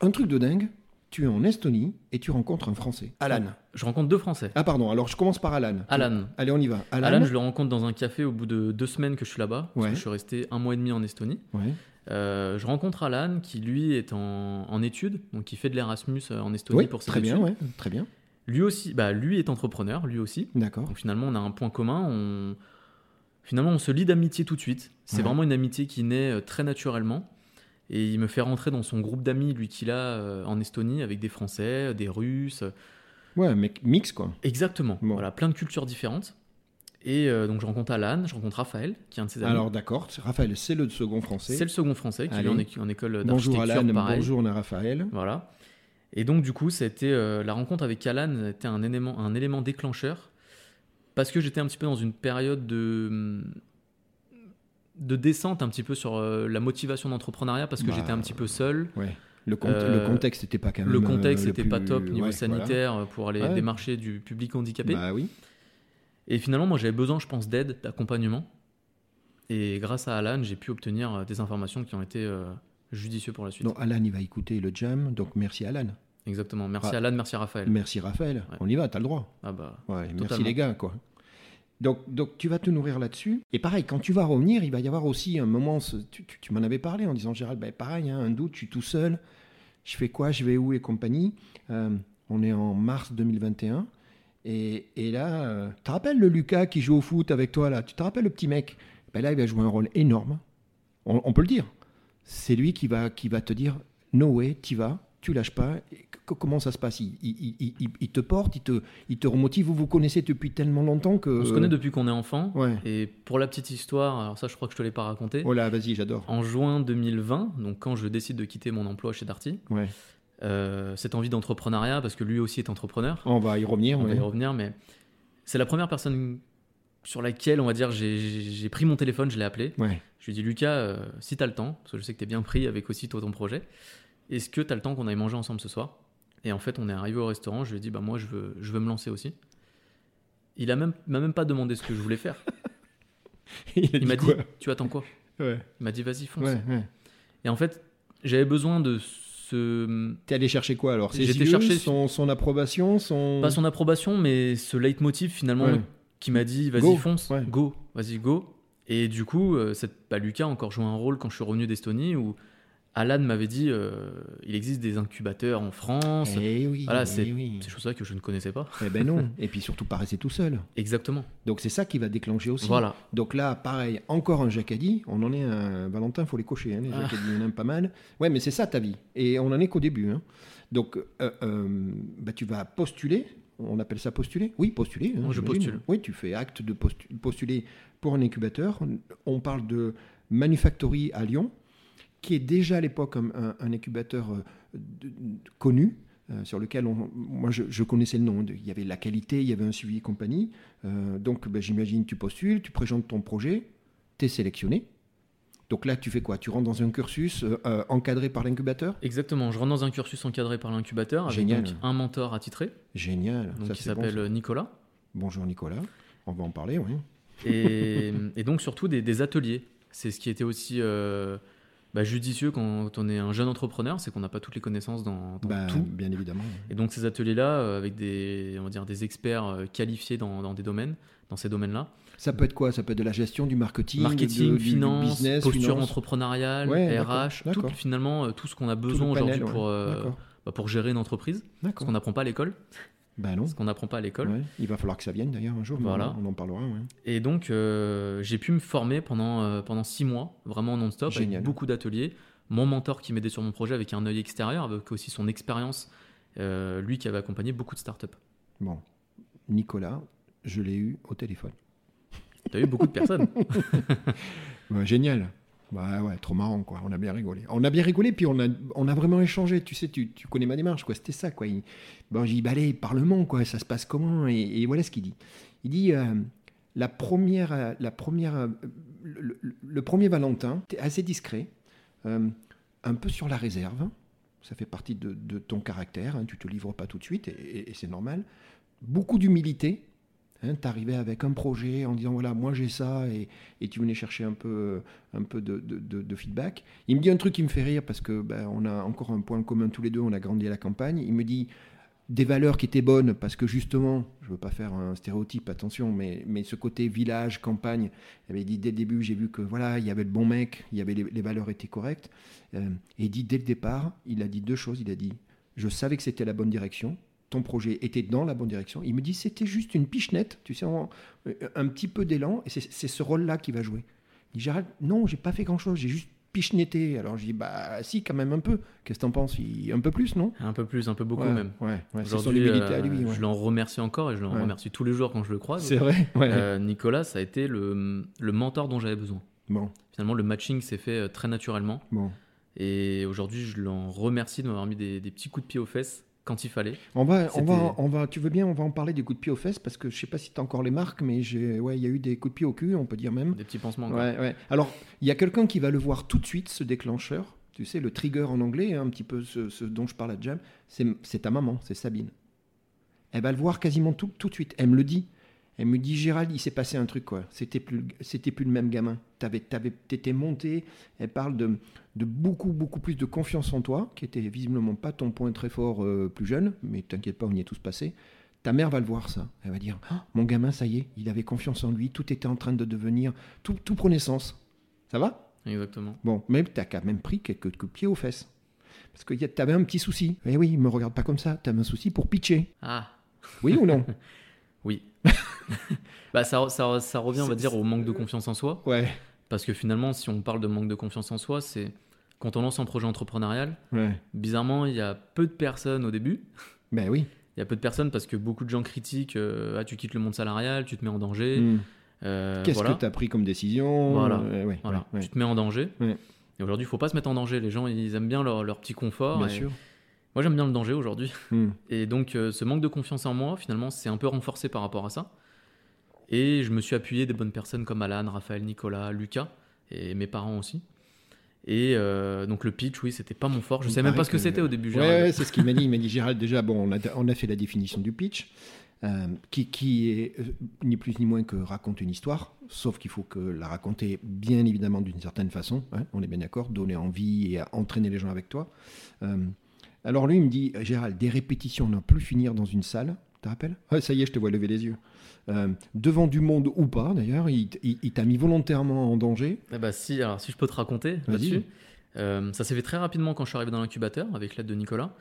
Un truc de dingue, tu es en Estonie et tu rencontres un Français. Alan. Je rencontre deux Français. Ah pardon, alors je commence par Alan. Alan. Allez, on y va. Alan. Alan, je le rencontre dans un café au bout de deux semaines que je suis là-bas. Parce Ouais. que je suis resté un mois et demi en Estonie. Ouais. Euh, je rencontre Alan qui, lui, est en, en études, donc qui fait de l'Erasmus euh, en Estonie Oui, pour ses très bien, études. ouais, très bien. Lui aussi, bah, lui est entrepreneur, lui aussi. D'accord. Donc finalement, on a un point commun. On... Finalement, on se lie d'amitié tout de suite. C'est Ouais. vraiment une amitié qui naît euh, très naturellement. Et il me fait rentrer dans son groupe d'amis, lui qu'il a euh, en Estonie, avec des Français, des Russes. Ouais, mec, mix quoi. Exactement. Bon. Voilà, plein de cultures différentes. Et euh, donc je rencontre Alan, je rencontre Raphaël, qui est un de ses amis. Alors d'accord, Raphaël, c'est le second français. c'est le second français qui est en, éco- en école Bonjour d'architecture. Alan, pareil. bonjour on a Raphaël. Voilà. Et donc, du coup, ça a été, euh, la rencontre avec Alan a été un élément, un élément déclencheur parce que j'étais un petit peu dans une période de, de descente un petit peu sur euh, la motivation d'entrepreneuriat parce que Bah, j'étais un petit peu seul. Ouais. Le, con- Euh, le contexte n'était pas quand même. Le contexte n'était pas top niveau ouais, sanitaire pour aller Ouais. démarcher du public handicapé. Bah oui. Et finalement, moi, j'avais besoin, je pense, d'aide, d'accompagnement. Et grâce à Alan, j'ai pu obtenir des informations qui ont été judicieuses pour la suite. Donc Alan, il va écouter le jam. Donc merci Alan. Exactement. Merci Ah. Alan, merci Raphaël. Merci Raphaël. Ouais. On y va, t'as le droit. Ah bah, Ouais, merci les gars, quoi. Donc, donc tu vas te nourrir là-dessus. Et pareil, quand tu vas revenir, il va y avoir aussi un moment, tu, tu- tu m'en avais parlé en disant, Gérald, ben, pareil, hein, un doute, je suis tout seul, je fais quoi, je vais où? Et compagnie. Euh, on est en mars 2021. Et, et là, euh, tu te rappelles le Lucas qui joue au foot avec toi, là? Tu te rappelles le petit mec? Ben Là, il va jouer un rôle énorme. On, on peut le dire. C'est lui qui va, qui va te dire, no way, t'y vas, tu lâches pas. Comment ça se passe? Il, il- il- il- il te porte, il te, il te remotive. Vous vous connaissez depuis tellement longtemps que. on se connaît depuis qu'on est enfant. Ouais. Et pour la petite histoire, alors ça, je crois que je te l'ai pas raconté. Oh là, vas-y, j'adore. En juin 2020, donc quand je décide de quitter mon emploi chez Darty, Ouais. euh, cette envie d'entrepreneuriat, parce que lui aussi est entrepreneur, On va y revenir. on va y revenir, mais c'est la première personne sur laquelle, on va dire, j'ai- pris mon téléphone, je l'ai appelé. Ouais. Je lui ai dit, Lucas, euh, si tu as le temps, parce que je sais que tu es bien pris avec aussi toi ton projet, est-ce que tu as le temps qu'on aille manger ensemble ce soir? Et en fait, on est arrivé au restaurant, je lui ai dit, bah, moi, je veux, je veux me lancer aussi. Il a même, m'a même pas demandé ce que je voulais faire. Il, m'a dit, tu attends quoi? Ouais, Il m'a dit, vas-y, fonce. ouais, ouais. Et en fait, j'avais besoin de ce. T'es allé chercher quoi alors? J'étais chercher- son, son approbation, son. Pas son approbation, mais ce leitmotiv finalement qui m'a dit, vas-y, fonce, go, vas-y, go. Et du coup, euh, cette, bah, Lucas a encore joué un rôle quand je suis revenu d'Estonie où Alan m'avait dit, euh, il existe des incubateurs en France. Eh oui, Voilà, eh c'est oui. ces choses-là que je ne connaissais pas. Eh ben non. Et puis surtout pas rester tout seul. Exactement. Donc c'est ça qui va déclencher aussi. Voilà. Donc là, pareil, encore un Jacadi. On en est un Valentin, faut les cocher. Hein, les Ah. Y en a pas mal. Ouais, mais c'est ça ta vie. Et on en est qu'au début. hein. Donc euh, euh, bah, tu vas postuler. On appelle ça postuler? Oui, postuler. hein, Moi, je postule. Oui, tu fais acte de postu- postuler pour un incubateur. On parle de Manufactory à Lyon, qui est déjà à l'époque un, un- un incubateur euh, de- de- connu. euh, sur lequel on- moi je, je connaissais le nom. de- Il y avait la qualité, il y avait un suivi et compagnie. Euh, donc ben, j'imagine tu postules, tu présentes ton projet, tu es sélectionné. Donc là tu fais quoi? Tu rentres dans un cursus euh, encadré par l'incubateur? Exactement. Je rentre dans un cursus encadré par l'incubateur avec Génial. donc un mentor attitré, Génial. donc Ça, qui bon, s'appelle. Nicolas. Bonjour Nicolas. On va en parler, oui. Et, et donc surtout des, des ateliers. C'est ce qui était aussi bah, judicieux quand on est un jeune entrepreneur, c'est qu'on n'a pas toutes les connaissances dans, dans Bah, tout. bien évidemment. Et donc ces ateliers-là, euh, avec des, on va dire, des experts euh, qualifiés dans, dans des domaines, dans ces domaines-là, Ça peut être quoi? Ça peut être de la gestion, du marketing, marketing, de- du- du finance, business, posture finance? entrepreneuriale, Ouais, RH, tout, finalement euh, tout ce qu'on a besoin aujourd'hui pour, euh, bah, pour gérer une entreprise, ce qu'on n'apprend pas à l'école, Non. ce qu'on n'apprend pas à l'école. Ouais. Il va falloir que ça vienne d'ailleurs un jour. Voilà. On en parlera. ouais. Et donc, euh, j'ai pu me former pendant, euh, pendant six mois, vraiment non-stop, avec beaucoup d'ateliers. Mon mentor qui m'aidait sur mon projet avec un œil extérieur, avec aussi son expérience, euh, lui qui avait accompagné beaucoup de startups. Bon, Nicolas, je l'ai eu au téléphone. Tu as eu beaucoup de personnes. Ouais, génial. Ouais, ouais, trop marrant, quoi. On a bien rigolé. On a bien rigolé, puis on a, on a vraiment échangé. Tu sais, tu, tu connais ma démarche, quoi. C'était ça, quoi. Bon, j'ai dit, bah, allez, parlement, quoi. Ça se passe comment? Et, et voilà ce qu'il dit. Il dit, euh, la première, euh, la première, euh, le, premier Valentin, assez discret, un peu sur la réserve. Ça fait partie de, ton caractère. hein. Tu te livres pas tout de suite, et c'est normal. Beaucoup d'humilité. Hein, T'arrivais avec un projet en disant voilà moi j'ai ça et, et tu venais chercher un peu un peu de- de feedback. Il me dit un truc qui me fait rire parce que ben, on a encore un point commun tous les deux, on a grandi à la campagne. Il me dit des valeurs qui étaient bonnes parce que justement, je veux pas faire un stéréotype, attention, mais, mais ce côté village, campagne, il avait dit dès le début, j'ai vu que voilà, il y avait le bon mec, il y avait les, les valeurs étaient correctes. Euh, et il dit dès le départ, il a dit deux choses. Il a dit, je savais que c'était la bonne direction. Ton projet était dans la bonne direction. Il me dit, c'était juste une pichenette, tu sais, en- un petit peu d'élan, et c'est ce rôle-là qui va jouer. Il dit, Gérald, non, j'ai pas fait grand-chose, j'ai juste pichenetté. Alors je dis, bah si, quand même un peu. Qu'est-ce que t'en penses? Un peu plus, non? Un peu plus, un peu beaucoup Ouais, même. Ouais, ouais, Aujourd'hui, euh, lui. ouais. je l'en remercie encore et je l'en remercie tous les jours quand je le croise. C'est vrai. Euh, Nicolas, ça a été le, le mentor dont j'avais besoin. Bon, Finalement, le matching s'est fait euh, très naturellement. bon. Et aujourd'hui, je l'en remercie de m'avoir mis des, des petits coups de pied aux fesses quand il fallait. On va, on va, on va, tu veux bien, on va en parler des coups de pied aux fesses parce que je sais pas si tu as encore les marques, mais j'ai, ouais, il y a eu des coups de pied au cul, on peut dire même. Des petits pansements. Ouais, ouais. Alors, il y a quelqu'un qui va le voir tout de suite, ce déclencheur. Tu sais, le trigger en anglais, hein, un petit peu ce, ce dont je parle à Jam, c'est c'est ta maman, c'est Sabine. Elle va le voir quasiment tout, tout de suite. Elle me le dit. Elle me dit, Gérald, il s'est passé un truc, quoi. C'était plus, c'était plus le même gamin. T'avais, t'avais, t'étais monté. Elle parle de, de beaucoup, beaucoup plus de confiance en toi, qui était visiblement pas ton point très fort euh, plus jeune, mais t'inquiète pas, on y est tous passés. Ta mère va le voir, ça. Elle va dire, Ah, mon gamin, ça y est, il avait confiance en lui, tout était en train de devenir, tout, tout prenait sens. Ça va? Exactement. Bon, mais t'as quand même pris quelques coups de pied aux fesses. Parce que y a- t'avais un petit souci. Eh oui, me regarde pas comme ça. T'avais un souci pour pitcher. Ah, Oui ou non? Oui. Bah, ça, ça, ça revient, on va dire, au manque de confiance en soi. Ouais. Parce que finalement, si on parle de manque de confiance en soi, c'est quand on lance un projet entrepreneurial, Ouais. bizarrement, il y a peu de personnes au début. Ben oui. Il y a peu de personnes parce que beaucoup de gens critiquent euh, ah, tu quittes le monde salarial, tu te mets en danger. Hmm. euh, Qu'est-ce voilà. que t'as pris comme décision? Voilà. Euh, ouais, Voilà, ouais, tu te mets en danger. Et aujourd'hui, il faut pas se mettre en danger. Les gens, ils aiment bien leur, leur petit confort. Bien et sûr. Moi, j'aime bien le danger aujourd'hui. Hmm. Et donc, euh, ce manque de confiance en moi, finalement, c'est un peu renforcé par rapport à ça. Et je me suis appuyé des bonnes personnes comme Alan, Raphaël, Nicolas, Lucas et mes parents aussi. Et euh, donc, le pitch, oui, c'était pas mon fort. Je Il sais même pas ce que, que- c'était au début. Ouais, Gérald. ouais, c'est ce qu'il m'a dit. Il m'a dit Gérald, déjà, bon, on a, on a fait la définition du pitch. euh, qui, qui est euh, ni plus ni moins que raconte une histoire, sauf qu'il faut que la raconter bien évidemment d'une certaine façon, hein, on est bien d'accord, donner envie et entraîner les gens avec toi. Euh, alors lui, il me dit, Gérald, des répétitions, on plus finir dans une salle, tu te rappelles Ça y est, je te vois lever les yeux. devant du monde ou pas, d'ailleurs, il, t'a mis volontairement en danger. Eh bah si, alors si je peux te raconter là-dessus. ça s'est fait très rapidement quand je suis arrivé dans l'incubateur avec l'aide de Nicolas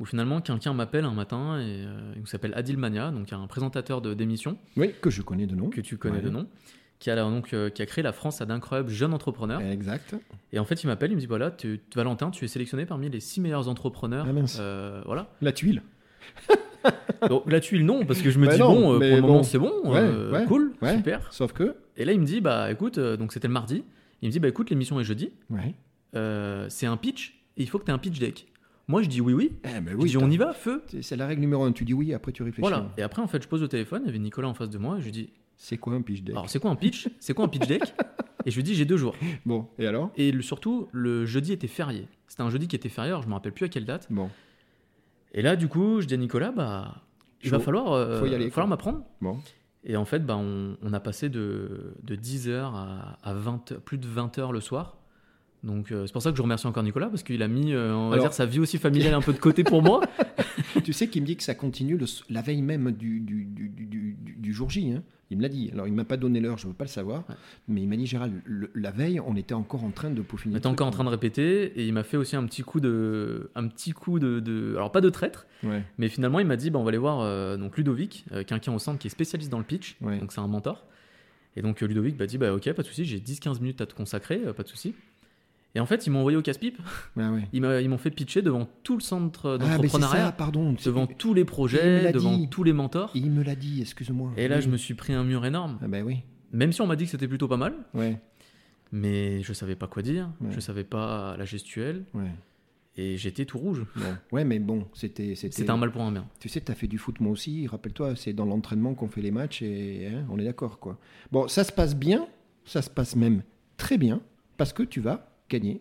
où finalement quelqu'un m'appelle un matin et euh, il s'appelle Adil Mania, donc un présentateur d'émission. Oui, que je connais de nom. Que tu connais de nom. Qui a, donc, euh, qui a créé la France à d'incroyables jeunes entrepreneurs. Exact. Et en fait, il m'appelle, il me dit voilà, tu, Valentin, tu es sélectionné parmi les six meilleurs entrepreneurs. Ah, euh, voilà. La tuile. la tuile, non, parce que je me dis bon, pour le moment, c'est bon, cool, super. Sauf que. Et là, il me dit bah écoute, donc c'était le mardi. Il me dit bah écoute, l'émission est jeudi. Ouais. c'est un pitch et il faut que tu aies un pitch deck. Moi, je dis oui, oui. Eh ben je dis on y va, feu. C'est la règle numéro un. Tu dis oui, après tu réfléchis. Voilà. Et après, en fait, je pose le téléphone. Il y avait Nicolas en face de moi. Et je lui dis C'est quoi un pitch deck Alors, c'est quoi un pitch? C'est quoi un pitch deck? Et je lui dis J'ai deux jours. Bon, et alors? Et surtout, le jeudi était férié. C'était un jeudi qui était férié. je me rappelle plus à quelle date. Bon. Et là, du coup, je dis à Nicolas Bah, il va falloir, euh, Faut y aller, falloir m'apprendre. Bon. Et en fait, bah, on, a passé de, de 10h à, à 20, plus de 20 h le soir. Donc euh, c'est pour ça que je remercie encore Nicolas parce qu'il a mis, euh, on va dire, sa vie aussi familiale un peu de côté pour moi. tu sais qu'il me dit que ça continue la veille même du, du, du, du jour J. Hein. Il me l'a dit. Alors il m'a pas donné l'heure, je veux pas le savoir, mais il m'a dit Gérald, la veille, on était encore en train de peaufiner. On était encore en train de répéter et il m'a fait aussi un petit coup de, un petit coup de, alors pas de traître, mais finalement il m'a dit, bah, on va aller voir euh, donc Ludovic, quelqu'un au centre qui est spécialiste dans le pitch, donc c'est un mentor. Et donc Ludovic m'a dit, bah ok, pas de souci, j'ai 10-15 minutes à te consacrer, pas de souci. Et en fait, ils m'ont envoyé au casse-pipe. Ah ils m'ont fait pitcher devant tout le centre ah, d'entrepreneuriat, pardon, devant tous les projets, devant tous les mentors. Il me l'a dit, excuse-moi. Et là, je me suis pris un mur énorme. Ah bah oui. Même si on m'a dit que c'était plutôt pas mal. Ouais. Mais je savais pas quoi dire. Je savais pas la gestuelle. Ouais. Et j'étais tout rouge. Ouais, mais bon, c'était. C'était un mal pour un bien. Tu sais, tu as fait du foot moi aussi. Rappelle-toi, c'est dans l'entraînement qu'on fait les matchs et hein, on est d'accord, quoi. Bon, ça se passe bien. Ça se passe même très bien parce que tu vas gagner.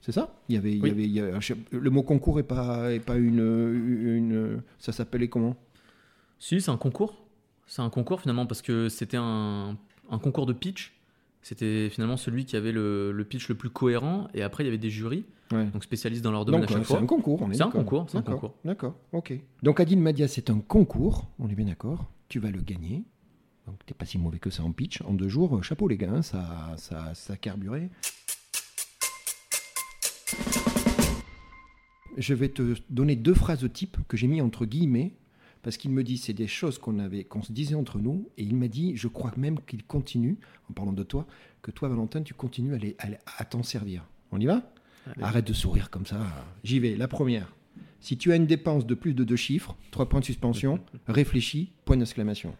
C'est ça il y, avait, il y avait, Le mot concours n'est pas, est pas une, une. Ça s'appelait comment? Si, c'est un concours. C'est un concours finalement parce que c'était un, un, concours de pitch. C'était finalement celui qui avait le, le, pitch le plus cohérent. Et après, il y avait des jurys, donc spécialistes dans leur domaine à chaque fois. C'est un concours, on est, C'est un concours, c'est un concours. D'accord, ok. Donc Adil Madia, c'est un concours, on est bien d'accord. Tu vas le gagner. Donc t'es pas si mauvais que ça en pitch. En deux jours, chapeau les gars, hein, ça, ça, ça a carburé. Je vais te donner deux phrases type que j'ai mis entre guillemets parce qu'il me dit c'est des choses qu'on avait qu'on se disait entre nous et il m'a dit je crois même qu'il continue en parlant de toi que toi Valentin tu continues à, à, t'en servir. On y va? Arrête de sourire comme ça. J'y vais. La première. Si tu as une dépense de plus de deux chiffres, trois points de suspension, réfléchis, point d'exclamation.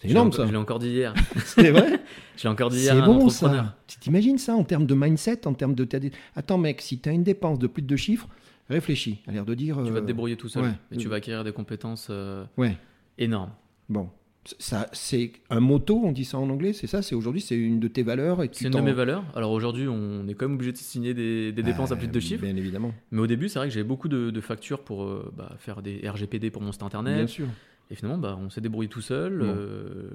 C'est énorme ça. Je l'ai encore dit hier. C'est vrai Je l'ai encore dit hier. C'est bon ça. Tu t'imagines ça en termes de mindset, en termes de. Attends mec, si tu as une dépense de plus de deux chiffres, réfléchis. À l'air de dire. Tu vas te euh, débrouiller tout seul. Et tu vas acquérir des compétences euh, ouais. énormes. Bon. Ça, c'est un motto, on dit ça en anglais, c'est ça? C'est aujourd'hui, c'est une de tes valeurs. C'est une de mes valeurs. Alors aujourd'hui, on est quand même obligé de signer des, dépenses à plus de deux chiffres. Bien évidemment. Mais au début, c'est vrai que j'avais beaucoup de, factures pour euh, bah, faire des RGPD pour mon site internet. Bien sûr. Et finalement, bah, on s'est débrouillé tout seul. Euh,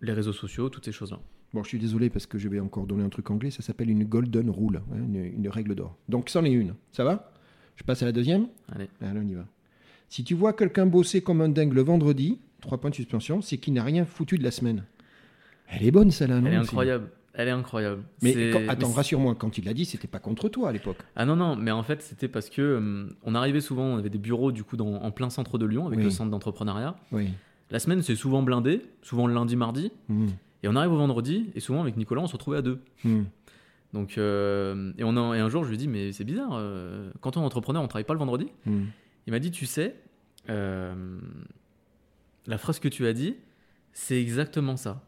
les réseaux sociaux, toutes ces choses-là. Bon, je suis désolé parce que je vais encore donner un truc anglais. Ça s'appelle une golden rule, hein, une, règle d'or. Donc, c'en est une. Ça va? Je passe à la deuxième? Allez. Allez, on y va. Si tu vois quelqu'un bosser comme un dingue le vendredi, trois points de suspension, c'est qu'il n'a rien foutu de la semaine. Elle est bonne, celle-là, non Elle est incroyable. Elle est incroyable. Mais attends, rassure-moi, quand il l'a dit, c'était pas contre toi à l'époque. Ah non, non, mais en fait, c'était parce que euh, on arrivait souvent, on avait des bureaux du coup dans, en plein centre de Lyon avec le centre d'entrepreneuriat. Oui. La semaine, c'est souvent blindé, souvent le lundi, mardi. Hmm. Et on arrive au vendredi, et souvent avec Nicolas, on se retrouvait à deux. Hmm. Donc, euh, et, on et un jour, je lui ai dit, mais c'est bizarre, euh, quand on est entrepreneur, on travaille pas le vendredi. Il m'a dit, tu sais, la phrase que tu as dit, c'est exactement ça.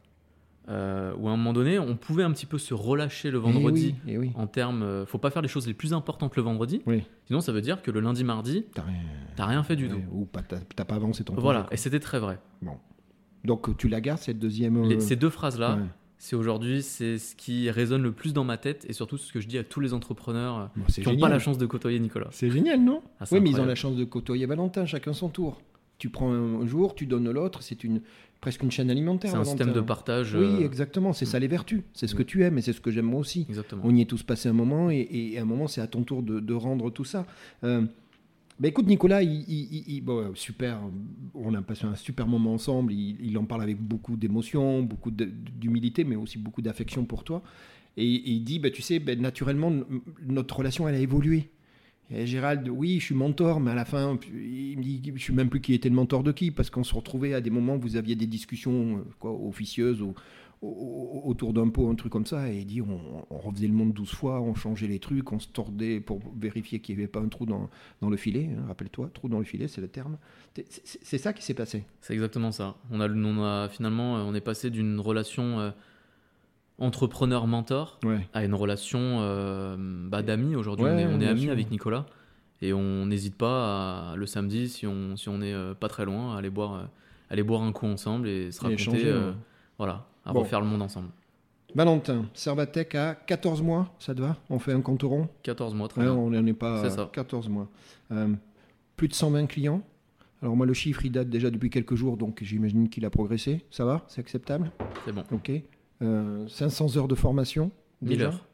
Euh, où à un moment donné, on pouvait un petit peu se relâcher le vendredi eh oui, en termes. Euh, faut pas faire les choses les plus importantes le vendredi. Sinon, ça veut dire que le lundi, mardi, t'as rien, rien fait du tout. Ou t'as pas avancé ton Voilà, et c'était très vrai. Bon. Donc tu la gardes cette deuxième. Euh, ces deux phrases-là, c'est aujourd'hui, c'est ce qui résonne le plus dans ma tête et surtout ce que je dis à tous les entrepreneurs qui n'ont pas la chance de côtoyer Nicolas. C'est génial, non ah, Oui, mais ils ont la chance de côtoyer Valentin, chacun son tour. Tu prends un jour, tu donnes l'autre, c'est une presque une chaîne alimentaire. C'est un système de partage. Oui, euh, exactement, c'est ça les vertus. C'est ce que tu aimes et c'est ce que j'aime moi aussi. Exactement. On y est tous passé un moment et, et à un moment, c'est à ton tour de, de rendre tout ça. Euh, bah écoute, Nicolas, il, il- il- il- bon, euh, super. On a passé un super moment ensemble. Il, en parle avec beaucoup d'émotion, beaucoup d'humilité, mais aussi beaucoup d'affection pour toi. Et, et il dit, bah, tu sais, bah, naturellement, notre relation, elle a évolué. Gérald, oui, je suis mentor, mais à la fin, il me dit, je suis même plus qui était le mentor de qui, parce qu'on se retrouvait à des moments où vous aviez des discussions euh, quoi, officieuses au- autour d'un pot, un truc comme ça, et il dit, on, refaisait le monde 12 fois, on changeait les trucs, on se tordait pour vérifier qu'il n'y avait pas un trou dans, dans le filet, hein, rappelle-toi, trou dans le filet, c'est le terme. C'est- ça qui s'est passé. C'est exactement ça. On a, on a finalement, euh, on est passé d'une relation euh, entrepreneur-mentor Ouais. à une relation euh, bah, d'amis. Aujourd'hui, Ouais, on est, on est bien amis sûr. avec Nicolas et on n'hésite pas à, le samedi, si on si on est euh, pas très loin, à aller boire, euh, aller boire un coup ensemble et se Et raconter, échanger, ouais. voilà, à Bon. refaire le monde ensemble. Valentin, Servatec à 14 mois, ça te va? On fait un compte rond 14 mois, très bien. on n'en est pas à ça. 14 mois. Plus de 120 clients. Alors moi, le chiffre, il date déjà depuis quelques jours, donc j'imagine qu'il a progressé. Ça va? C'est acceptable? C'est bon. Ok. Euh, 500 heures de formation 1000 déjà heures.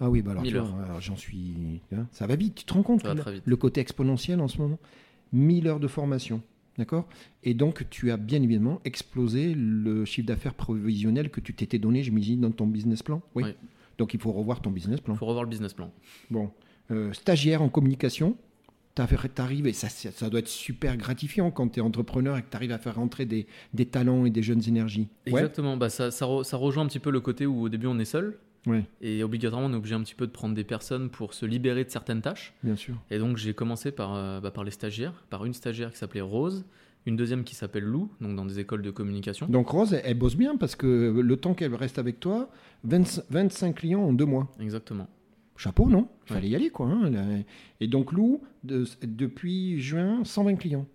Ah oui, bah alors, 1000 tu vois, heures. alors j'en suis... hein, ça va vite, tu te rends compte le- très vite. le côté exponentiel en ce moment 1000 heures de formation, d'accord? Et donc, tu as bien évidemment explosé le chiffre d'affaires provisionnel que tu t'étais donné, je me dis, dans ton business plan? Oui. Oui. Donc, il faut revoir ton business plan. Il faut revoir le business plan. Bon, Euh, stagiaire en communication, tu arrives, et ça, doit être super gratifiant quand tu es entrepreneur et que tu arrives à faire rentrer des, des talents et des jeunes énergies. Ouais. Exactement. Bah, ça, ça, re- ça rejoint un petit peu le côté où au début on est seul Ouais, et obligatoirement on est obligé un petit peu de prendre des personnes pour se libérer de certaines tâches. bien sûr. Et donc j'ai commencé par, euh, bah, par les stagiaires, par une stagiaire qui s'appelait Rose, une deuxième qui s'appelle Lou, donc dans des écoles de communication. Donc Rose, elle, elle bosse bien parce que le temps qu'elle reste avec toi, 25, 25 clients en deux mois. Exactement. Chapeau, non? Il Ouais. fallait y aller, quoi. hein, Et donc Lou, de- depuis juin, 120 clients.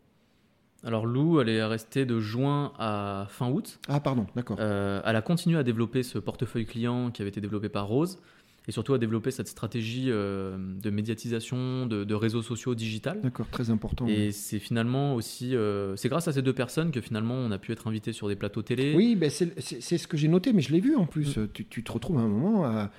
Alors Lou, elle est restée de juin à fin août. Ah, pardon, d'accord. Euh, elle a continué à développer ce portefeuille client qui avait été développé par Rose et surtout à développer cette stratégie euh, de médiatisation, de, de réseaux sociaux digital. D'accord, très important. Et c'est finalement aussi, euh, c'est grâce à ces deux personnes que finalement on a pu être invité sur des plateaux télé. Oui, ben c'est ce que j'ai noté, mais je l'ai vu en plus. Mm. Tu, tu te retrouves à un moment à.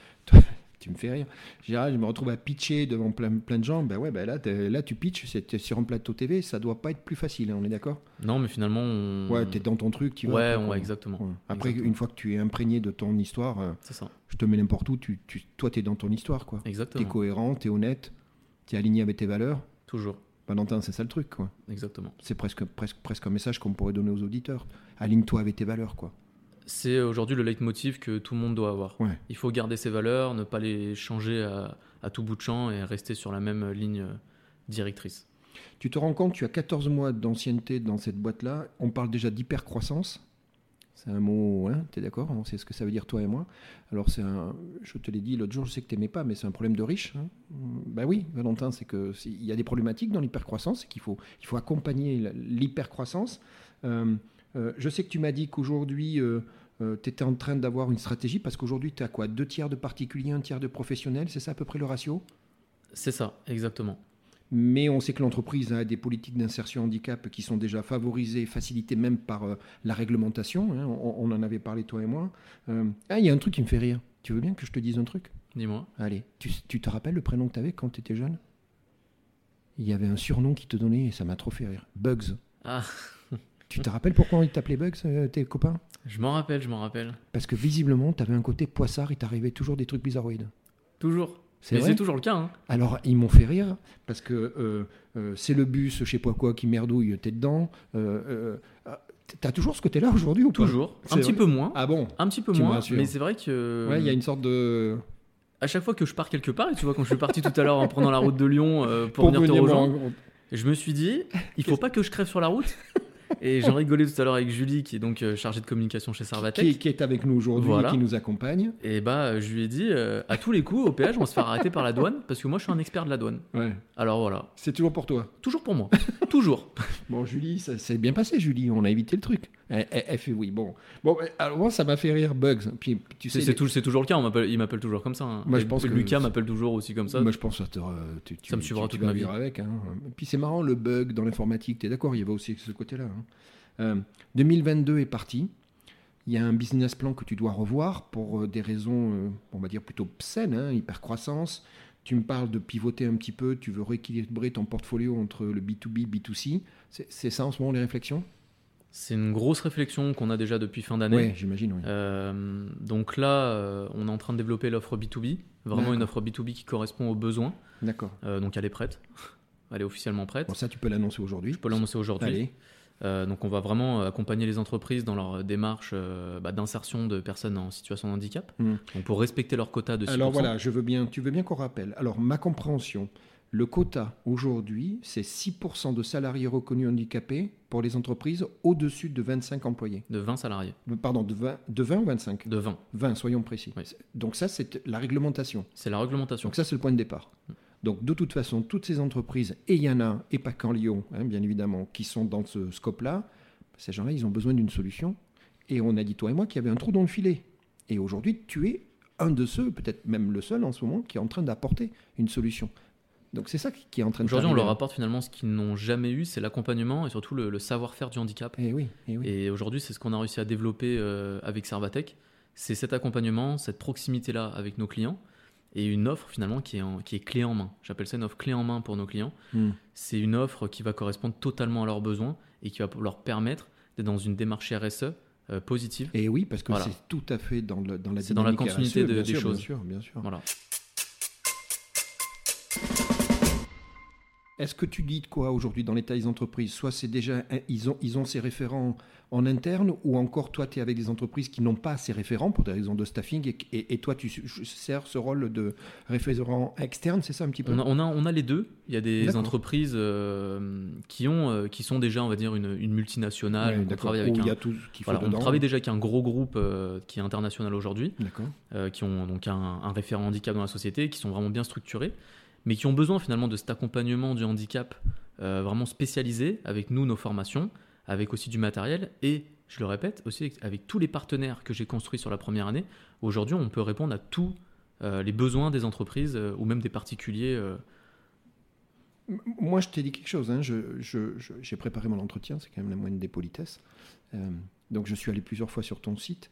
Tu me fais rire. Gérald, je me retrouve à pitcher devant plein, plein de gens. Ben ouais, ben là, t'es- là tu pitches, c'est t'es sur un plateau TV, ça doit pas être plus facile, hein, on est d'accord? Non, mais finalement, on... Ouais, t'es dans ton truc, tu vas. Ouais, ouais, exactement. Ouais. Après, Exactement. une fois que tu es imprégné de ton histoire, euh, ça, je te mets n'importe où, tu, tu, toi, tu es dans ton histoire, quoi. Tu es exactement. cohérent, tu es honnête, tu es aligné avec tes valeurs. Toujours, Valentin, c'est ça le truc, quoi. exactement. C'est presque, presque, presque un message qu'on pourrait donner aux auditeurs. Aligne-toi avec tes valeurs, quoi. C'est aujourd'hui le leitmotiv que tout le monde doit avoir. Ouais. Il faut garder ses valeurs, ne pas les changer à, à tout bout de champ et rester sur la même ligne euh, directrice. Tu te rends compte, tu as 14 mois d'ancienneté dans cette boîte-là. On parle déjà d'hypercroissance. C'est un mot, hein, tu es d'accord On sait ce que ça veut dire, toi et moi. Alors, c'est un, je te l'ai dit l'autre jour, je sais que tu n'aimais pas, mais c'est un problème de riche. Hein. Ben oui, Valentin, c'est que c'est- il y a des problématiques dans l'hypercroissance et qu'il faut, il faut accompagner l'hypercroissance. Euh, euh, je sais que tu m'as dit qu'aujourd'hui, tu étais en train d'avoir une stratégie parce qu'aujourd'hui, tu as quoi? Deux tiers de particuliers, un tiers de professionnels, c'est ça à peu près le ratio? C'est ça, exactement. mais on sait que l'entreprise a des politiques d'insertion handicap qui sont déjà favorisées, facilitées même par euh, la réglementation. hein. On, on en avait parlé, toi et moi. Euh, ah, il y a un truc qui me fait rire. Tu veux bien que je te dise un truc? Dis-moi. Allez, tu, tu te rappelles le prénom que tu avais quand tu étais jeune? Il y avait un surnom qui te donnait et ça m'a trop fait rire. Bugs. Ah, Tu te rappelles pourquoi ils t'appelaient Bugs, euh, tes copains? Je m'en rappelle, je m'en rappelle. Parce que visiblement, tu avais un côté poissard, il t'arrivait toujours des trucs bizarroïdes. Toujours. C'est toujours le cas. Hein. Alors, ils m'ont fait rire parce que euh, euh, c'est le bus, je sais pas quoi, qui merdouille, t'es dedans. Euh, ah, T'as toujours ce côté-là aujourd'hui ou pas? Toujours. Un petit vrai peu moins. Ah bon? Un petit peu Tu moins. Mais c'est vrai que. Ouais, il y a une sorte de. À chaque fois que je pars quelque part, et tu vois, quand je suis parti tout à l'heure en prenant la route de Lyon pour, Pour venir te rejoindre, je me suis dit, il faut pas que je crève sur la route. Et j'en rigolais tout à l'heure avec Julie, qui est donc euh, chargée de communication chez Servatec. Qui, qui est avec nous aujourd'hui Voilà. et qui nous accompagne. Et bah, je lui ai dit, euh, à tous les coups, au péage, on va se faire arrêter par la douane, parce que moi, je suis un expert de la douane. Ouais. Alors voilà, C'est toujours pour toi. toujours pour moi. toujours. Bon, Julie, ça s'est bien passé, Julie. On a évité le truc. Elle, elle- elle fait oui. Bon, bon alors moi, ça m'a fait rire Bugs. Puis tu sais, C'est les- toujours le cas, on m'appelle- il m'appelle toujours comme ça. hein. Moi, je pense que Lucas m'appelle toujours aussi comme ça. Moi, je pense que te- tu, tu- Ça me suivra tu toute ma vie. avec. hein. Puis c'est marrant, le bug dans l'informatique, tu es d'accord Il y avait aussi ce côté-là. hein. Euh, 2022 est parti. Il y a un business plan que tu dois revoir pour euh, des raisons, euh, on va dire plutôt saines, hypercroissance. Tu me parles de pivoter un petit peu, tu veux rééquilibrer ton portfolio entre le B2B, B2C. C'est c'est ça en ce moment les réflexions? C'est une grosse réflexion qu'on a déjà depuis fin d'année. Oui, j'imagine. oui. Euh, donc là, euh, on est en train de développer l'offre B2B, vraiment une offre B2B qui correspond aux besoins. D'accord. Euh, donc elle est prête, elle est officiellement prête. Bon, ça, tu peux l'annoncer aujourd'hui. Je peux l'annoncer aujourd'hui. Allez. Donc on va vraiment accompagner les entreprises dans leur démarche bah, d'insertion de personnes en situation de handicap, Hmm. donc pour respecter leur quota de 6%. Alors voilà, je veux bien, tu veux bien qu'on rappelle. Alors ma compréhension, le quota aujourd'hui, c'est 6% de salariés reconnus handicapés pour les entreprises au-dessus de 25 employés. De 20 salariés, Pardon, de 20, de 20 ou 25 de 20. 20, soyons précis. Oui. Donc ça, c'est la réglementation. C'est la réglementation. Donc ça, c'est le point de départ. Donc de toute façon, toutes ces entreprises, et il y en a, et pas qu'en Lyon, hein, bien évidemment, qui sont dans ce scope-là, ces gens-là, ils ont besoin d'une solution. Et on a dit, toi et moi, qu'il y avait un trou dans le filet. Et aujourd'hui, tu es un de ceux, peut-être même le seul en ce moment, qui est en train d'apporter une solution. Donc c'est ça qui est en train de Aujourd'hui, on leur apporte finalement ce qu'ils n'ont jamais eu, c'est l'accompagnement et surtout le, le savoir-faire du handicap. Eh oui, eh oui. Et aujourd'hui, c'est ce qu'on a réussi à développer euh, avec Servatech. C'est cet accompagnement, cette proximité-là avec nos clients et une offre finalement qui est, en- qui est clé en main. J'appelle ça une offre clé en main pour nos clients. Hmm. C'est une offre qui va correspondre totalement à leurs besoins et qui va leur permettre d'être dans une démarche RSE euh, positive. Et oui, parce que Voilà. c'est tout à fait dans, le- dans la C'est dans la continuité RSE, de- des sûr, choses. Bien sûr, bien sûr. Voilà. Est-ce que tu dis de quoi aujourd'hui dans l'état des entreprises? Soit c'est déjà, ils ont, ils ont ces référents en interne, ou encore toi, tu es avec des entreprises qui n'ont pas ces référents pour des raisons de staffing, et, et- et toi, tu sers ce rôle de référent externe, c'est ça un petit peu? On a, on, a, on a les deux. Il y a des entreprises euh, qui, ont, euh, qui sont déjà, on va dire, une, une multinationale. Ouais, on travaille avec y a tout voilà, on dedans. travaille déjà avec un gros groupe euh, qui est international aujourd'hui. Qui ont donc un, un référent handicap dans la société, qui sont vraiment bien structurés, mais qui ont besoin finalement de cet accompagnement du handicap euh, vraiment spécialisé avec nous, nos formations, avec aussi du matériel et, je le répète, aussi avec, tous les partenaires que j'ai construits sur la première année. Aujourd'hui, on peut répondre à tous euh, les besoins des entreprises euh, ou même des particuliers. Moi, je t'ai dit quelque chose. hein, J'ai préparé mon entretien, c'est quand même la moindre des politesses. Donc, je suis allé plusieurs fois sur ton site.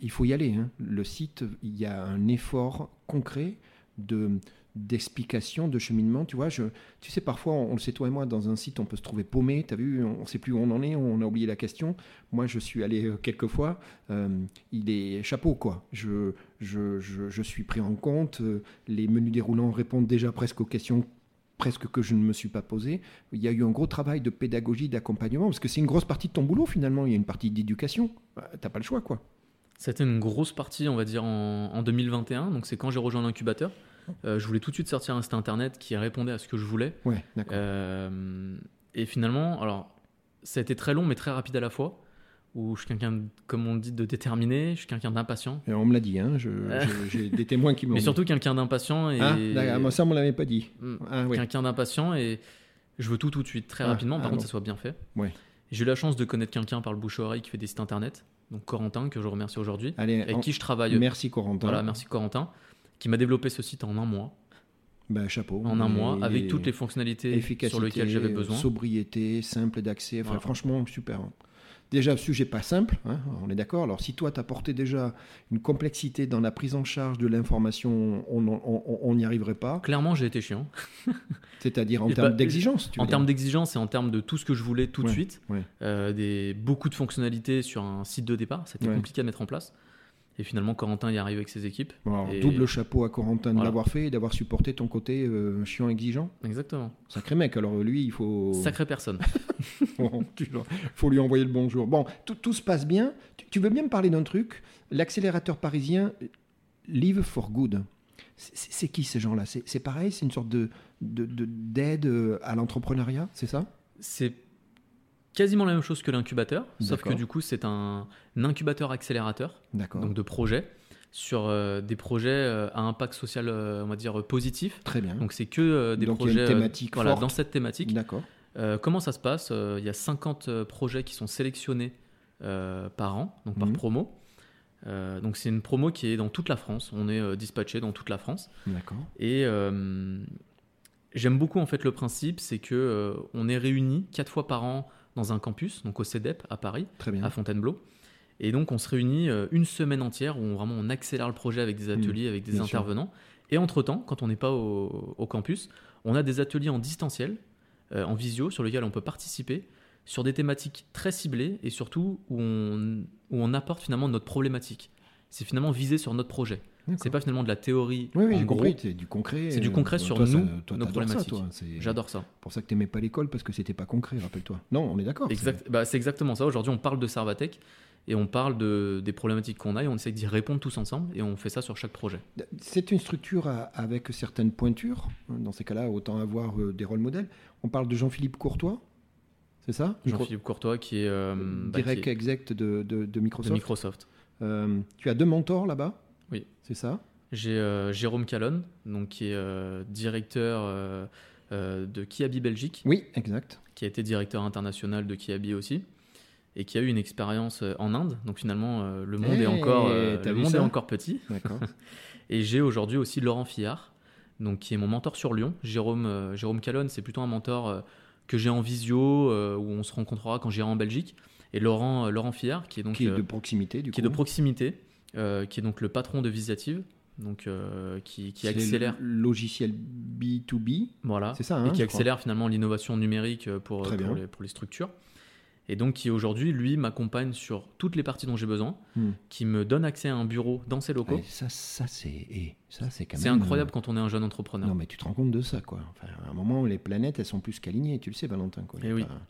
Il faut y aller. hein. Le site, il y a un effort concret de d'explication, de cheminement. Tu vois, tu sais, parfois, on, on le sait, toi et moi, dans un site, on peut se trouver paumé. Tu as vu, on ne sait plus où on en est, on a oublié la question. Moi, je suis allé euh, quelques fois. Euh, il est chapeau, quoi. Je, je, je, je suis pris en compte. Euh, Les menus déroulants répondent déjà presque aux questions presque que je ne me suis pas posé. Il y a eu un gros travail de pédagogie, d'accompagnement, parce que c'est une grosse partie de ton boulot finalement. Il y a une partie d'éducation. Bah, T'as pas le choix, quoi. C'était une grosse partie, on va dire, en, en 2021. Donc, c'est quand j'ai rejoint l'incubateur. Euh, je voulais tout de suite sortir un site internet qui répondait à ce que je voulais. Ouais, d'accord. Euh, et finalement, alors, ça a été très long, mais très rapide à la fois. Où je suis quelqu'un, comme on dit, de déterminé, je suis quelqu'un d'impatient. Et on me l'a dit, hein. J'ai des témoins qui me Mais surtout quelqu'un d'impatient et. Ah, d'accord, moi, ça, on me l'avait pas dit. Mm, Ah, oui. Quelqu'un d'impatient et je veux tout tout de suite, très Ah, rapidement. Par ah, contre, non. ça soit bien fait. Ouais. J'ai eu la chance de connaître quelqu'un par le bouche à oreille qui fait des sites internet. Donc Corentin, que je remercie aujourd'hui. Allez, Avec en- qui je travaille. merci Corentin. Voilà, merci Corentin. Qui m'a développé ce site en un mois. Bah, chapeau. En un mois, avec toutes les fonctionnalités sur lesquelles j'avais besoin. sobriété, simple d'accès. Enfin, Voilà. franchement, super. hein. Déjà, sujet pas simple, hein, on est d'accord. Alors, si toi, tu apportais déjà une complexité dans la prise en charge de l'information, on n'y arriverait pas. Clairement, j'ai été chiant. C'est-à-dire en termes bah, d'exigence. En termes d'exigence et en termes de tout ce que je voulais tout de suite, ouais. euh, des, beaucoup de fonctionnalités sur un site de départ, c'était Ouais. compliqué à mettre en place. Et finalement, Corentin y arrive avec ses équipes. Bon, alors, Et- Double chapeau à Corentin de l'avoir fait et d'avoir supporté ton côté euh, chiant exigeant. Exactement. Sacré mec, alors lui, il faut. Sacrée personne. Bon, tu- faut lui envoyer le bonjour. Bon, tout, tout se passe bien. Tu, tu veux bien me parler d'un truc? L'accélérateur parisien, Live for Good. C'est- qui ces gens-là? C'est pareil C'est une sorte de de- de- d'aide euh, à l'entrepreneuriat, c'est ça? C'est quasiment la même chose que l'incubateur, sauf que du coup, c'est un, un incubateur accélérateur, donc de projets, sur euh, des projets euh, à impact social, euh, on va dire, positif. Très bien. Donc c'est que des Donc, projets voilà, dans cette thématique. D'accord. Comment ça se passe Il y a 50 euh, projets qui sont sélectionnés par an, donc par Mhm. promo. Euh, donc c'est une promo qui est dans toute la France. On est euh, dispatché dans toute la France. D'accord. Et euh, j'aime beaucoup en fait le principe, c'est que on est réunis quatre fois par an dans un campus, donc au CEDEP à Paris, Très bien. à Fontainebleau. Et donc on se réunit euh, une semaine entière où on, vraiment on accélère le projet avec des ateliers, avec des Mmh. sûr. intervenants. Et entre-temps, quand on n'est pas au, au campus, on a des ateliers en distanciel, euh, en visio, sur lesquels on peut participer sur des thématiques très ciblées et surtout où on, où on apporte finalement notre problématique. C'est finalement visé sur notre projet. C'est pas finalement de la théorie Oui, oui, j'ai compris. C'est du concret. C'est du euh, concret sur toi, ça- nous, toi, nos ça, problématiques. C'est J'adore ça. pour ça que t'aimais pas l'école parce que c'était pas concret, rappelle-toi. Non, on est d'accord. Exact, bah, c'est exactement ça. Aujourd'hui, on parle de Servatech et on parle de, des problématiques qu'on a et on essaie d'y répondre tous ensemble et on fait ça sur chaque projet. C'est- C'est une structure à- avec certaines pointures. Dans ces cas-là, autant avoir euh, des rôles modèles. On parle de Jean-Philippe Courtois, c'est ça? Jean-Philippe Courtois qui est, euh, bah, Direct qui est exec de, de- de de Microsoft. Microsoft. Euh, tu as deux mentors là-bas? C'est ça? J'ai euh, Jérôme Calonne, donc qui est euh, directeur euh, de Kiabi Belgique, Oui, exact. qui a été directeur international de Kiabi aussi, et qui a eu une expérience en Inde. Donc finalement, le monde, Hey, est, encore, euh, t'as le monde est encore petit. D'accord. Et j'ai aujourd'hui aussi Laurent Fillard, donc qui est mon mentor sur Lyon. Jérôme, Jérôme Calonne, c'est plutôt un mentor que j'ai en visio, où on se rencontrera quand j'irai en Belgique. Et Laurent, Laurent Fillard, qui est donc qui est de proximité, du qui est coup. de proximité, euh, qui est donc le patron de Visiative, donc euh, qui, accélère, le logiciel B2B. voilà, C'est ça, et hein, qui accélère finalement l'innovation numérique euh, pour, les, pour les structures. Et donc qui aujourd'hui, lui, m'accompagne sur toutes les parties dont j'ai besoin, Hmm. qui me donne accès à un bureau dans ses locaux. Ouais, ça, ça c'est, eh, ça c'est quand C'est même. incroyable quand on est un jeune entrepreneur. Non, mais tu te rends compte de ça, quoi. Enfin, à un moment, les planètes, elles sont plus qu'alignées, tu le sais, Valentin. Quoi. Eh a oui. pas-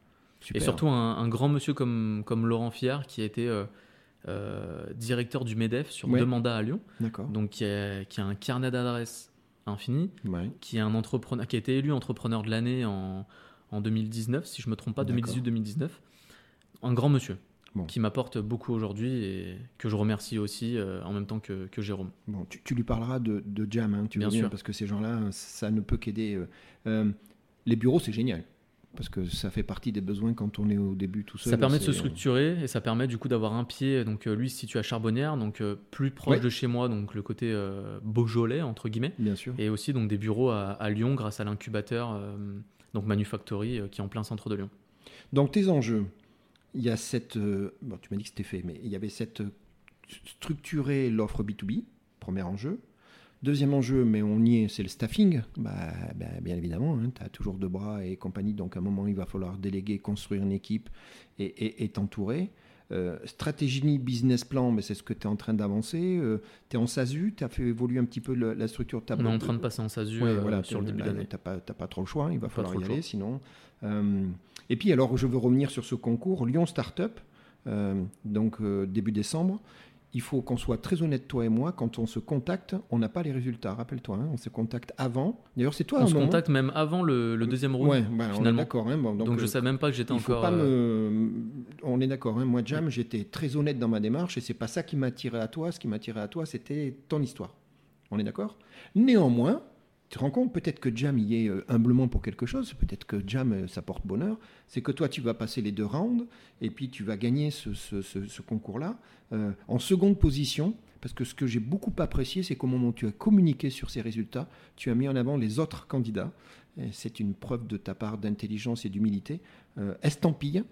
Et surtout un, un grand monsieur comme, comme Laurent Fillard, qui a été directeur du MEDEF sur Ouais. deux mandats à Lyon, D'accord. donc qui a, qui a un carnet d'adresses infini, Ouais. qui, est un entrepreneur, qui a été élu entrepreneur de l'année en, en 2019, si je ne me trompe pas, D'accord. 2018-2019. Un grand monsieur Bon. qui m'apporte beaucoup aujourd'hui et que je remercie aussi euh, en même temps que, que Jérôme. Bon, tu, tu lui parleras de, de Jam, hein, tu Bien sûr. parce que ces gens-là, ça ne peut qu'aider. euh. Euh, les bureaux, c'est génial. Parce que ça fait partie des besoins quand on est au début tout seul. Ça permet de se c'est- structurer et ça permet du coup d'avoir un pied. Donc euh, lui se situe à Charbonnières, donc euh, plus proche Ouais. de chez moi, donc le côté euh, Beaujolais entre guillemets. Bien sûr. Et aussi donc des bureaux à, à Lyon grâce à l'incubateur euh, donc Manufactory euh, qui est en plein centre de Lyon. Donc tes enjeux, il y a cette... euh, bon, tu m'as dit que c'était fait, mais il y avait cette... euh, structurer l'offre B2B, premier enjeu. Deuxième enjeu, mais on y est, c'est le staffing. Bah, bah, bien évidemment, tu as toujours deux bras et compagnie, donc à un moment, il va falloir déléguer, construire une équipe et t'entourer. Euh, stratégie, business plan, mais c'est ce que tu es en train d'avancer. tu es en SASU, tu as fait évoluer un petit peu le- la structure de ta On est en train de passer en SASU Ouais, euh, voilà, sur le début d'année. Pas, t'as pas trop le choix, il va falloir y le aller sinon. Euh, et puis alors, je veux revenir sur ce concours Lyon Startup, euh, donc euh, début décembre. Il faut qu'on soit très honnête, toi et moi, quand on se contacte, on n'a pas les résultats. Rappelle-toi, hein, on se contacte avant. D'ailleurs, c'est toi. On un se moment- contacte même avant le, le deuxième round. Ouais, bah, on est finalement. d'accord. hein, bon, donc, donc, je euh, savais même pas que j'étais encore. pas euh, me... On est d'accord, hein, moi, Jam, j'étais très honnête dans ma démarche et c'est pas ça qui m'a attiré à toi. Ce qui m'a attiré à toi, c'était ton histoire. On est d'accord? Néanmoins, te rends compte peut-être que Jam y est euh, humblement pour quelque chose, peut-être que Jam, euh, ça porte bonheur. C'est que toi, tu vas passer les deux rounds et puis tu vas gagner ce, ce- ce- ce concours-là euh, en seconde position. Parce que ce que j'ai beaucoup apprécié, c'est qu'au moment où tu as communiqué sur ces résultats, tu as mis en avant les autres candidats. C'est une preuve de ta part d'intelligence et d'humilité. Euh, Estampille,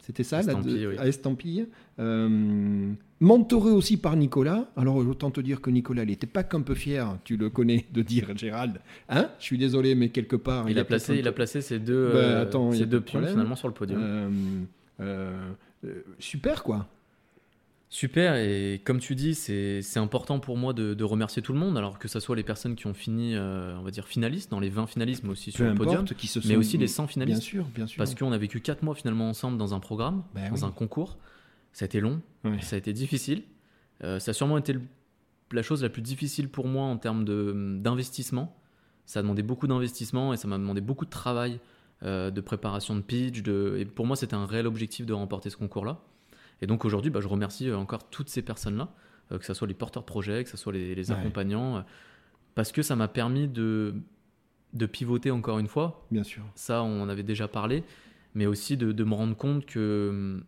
c'était ça, la Estampille, de- oui. à Estampille. Euh, mentoré aussi par Nicolas. Alors autant te dire que Nicolas, il n'était pas qu'un peu fier, tu le connais, de dire Gérald. Hein Je suis désolé, mais quelque part. il, a placé, il a placé ces deux, Bah, euh, attends, deux de pions problème. finalement sur le podium. euh, euh, euh, super, quoi. Super, et comme tu dis, c'est important pour moi de, de remercier tout le monde, alors que ce soit les personnes qui ont fini, euh, on va dire, finalistes, dans les 20 finalistes, mais aussi sur le podium, importe, qui se sont... mais aussi les 100 Bien finalistes. sûr, bien sûr. Parce qu'on a vécu 4 mois finalement ensemble dans un programme, Ben dans oui. un concours. Ça a été long, Ouais. ça a été difficile. Euh, ça a sûrement été le- la chose la plus difficile pour moi en termes d'investissement. Ça a demandé beaucoup d'investissement et ça m'a demandé beaucoup de travail, euh, de préparation de pitch. De... Et pour moi, c'était un réel objectif de remporter ce concours-là. Et donc aujourd'hui, bah, je remercie euh, encore toutes ces personnes-là, euh, que ce soit les porteurs de projets, que ce soit les, accompagnants, parce que ça m'a permis de, de pivoter encore une fois Bien sûr. ça on en avait déjà parlé, mais aussi de, de me rendre compte que hum,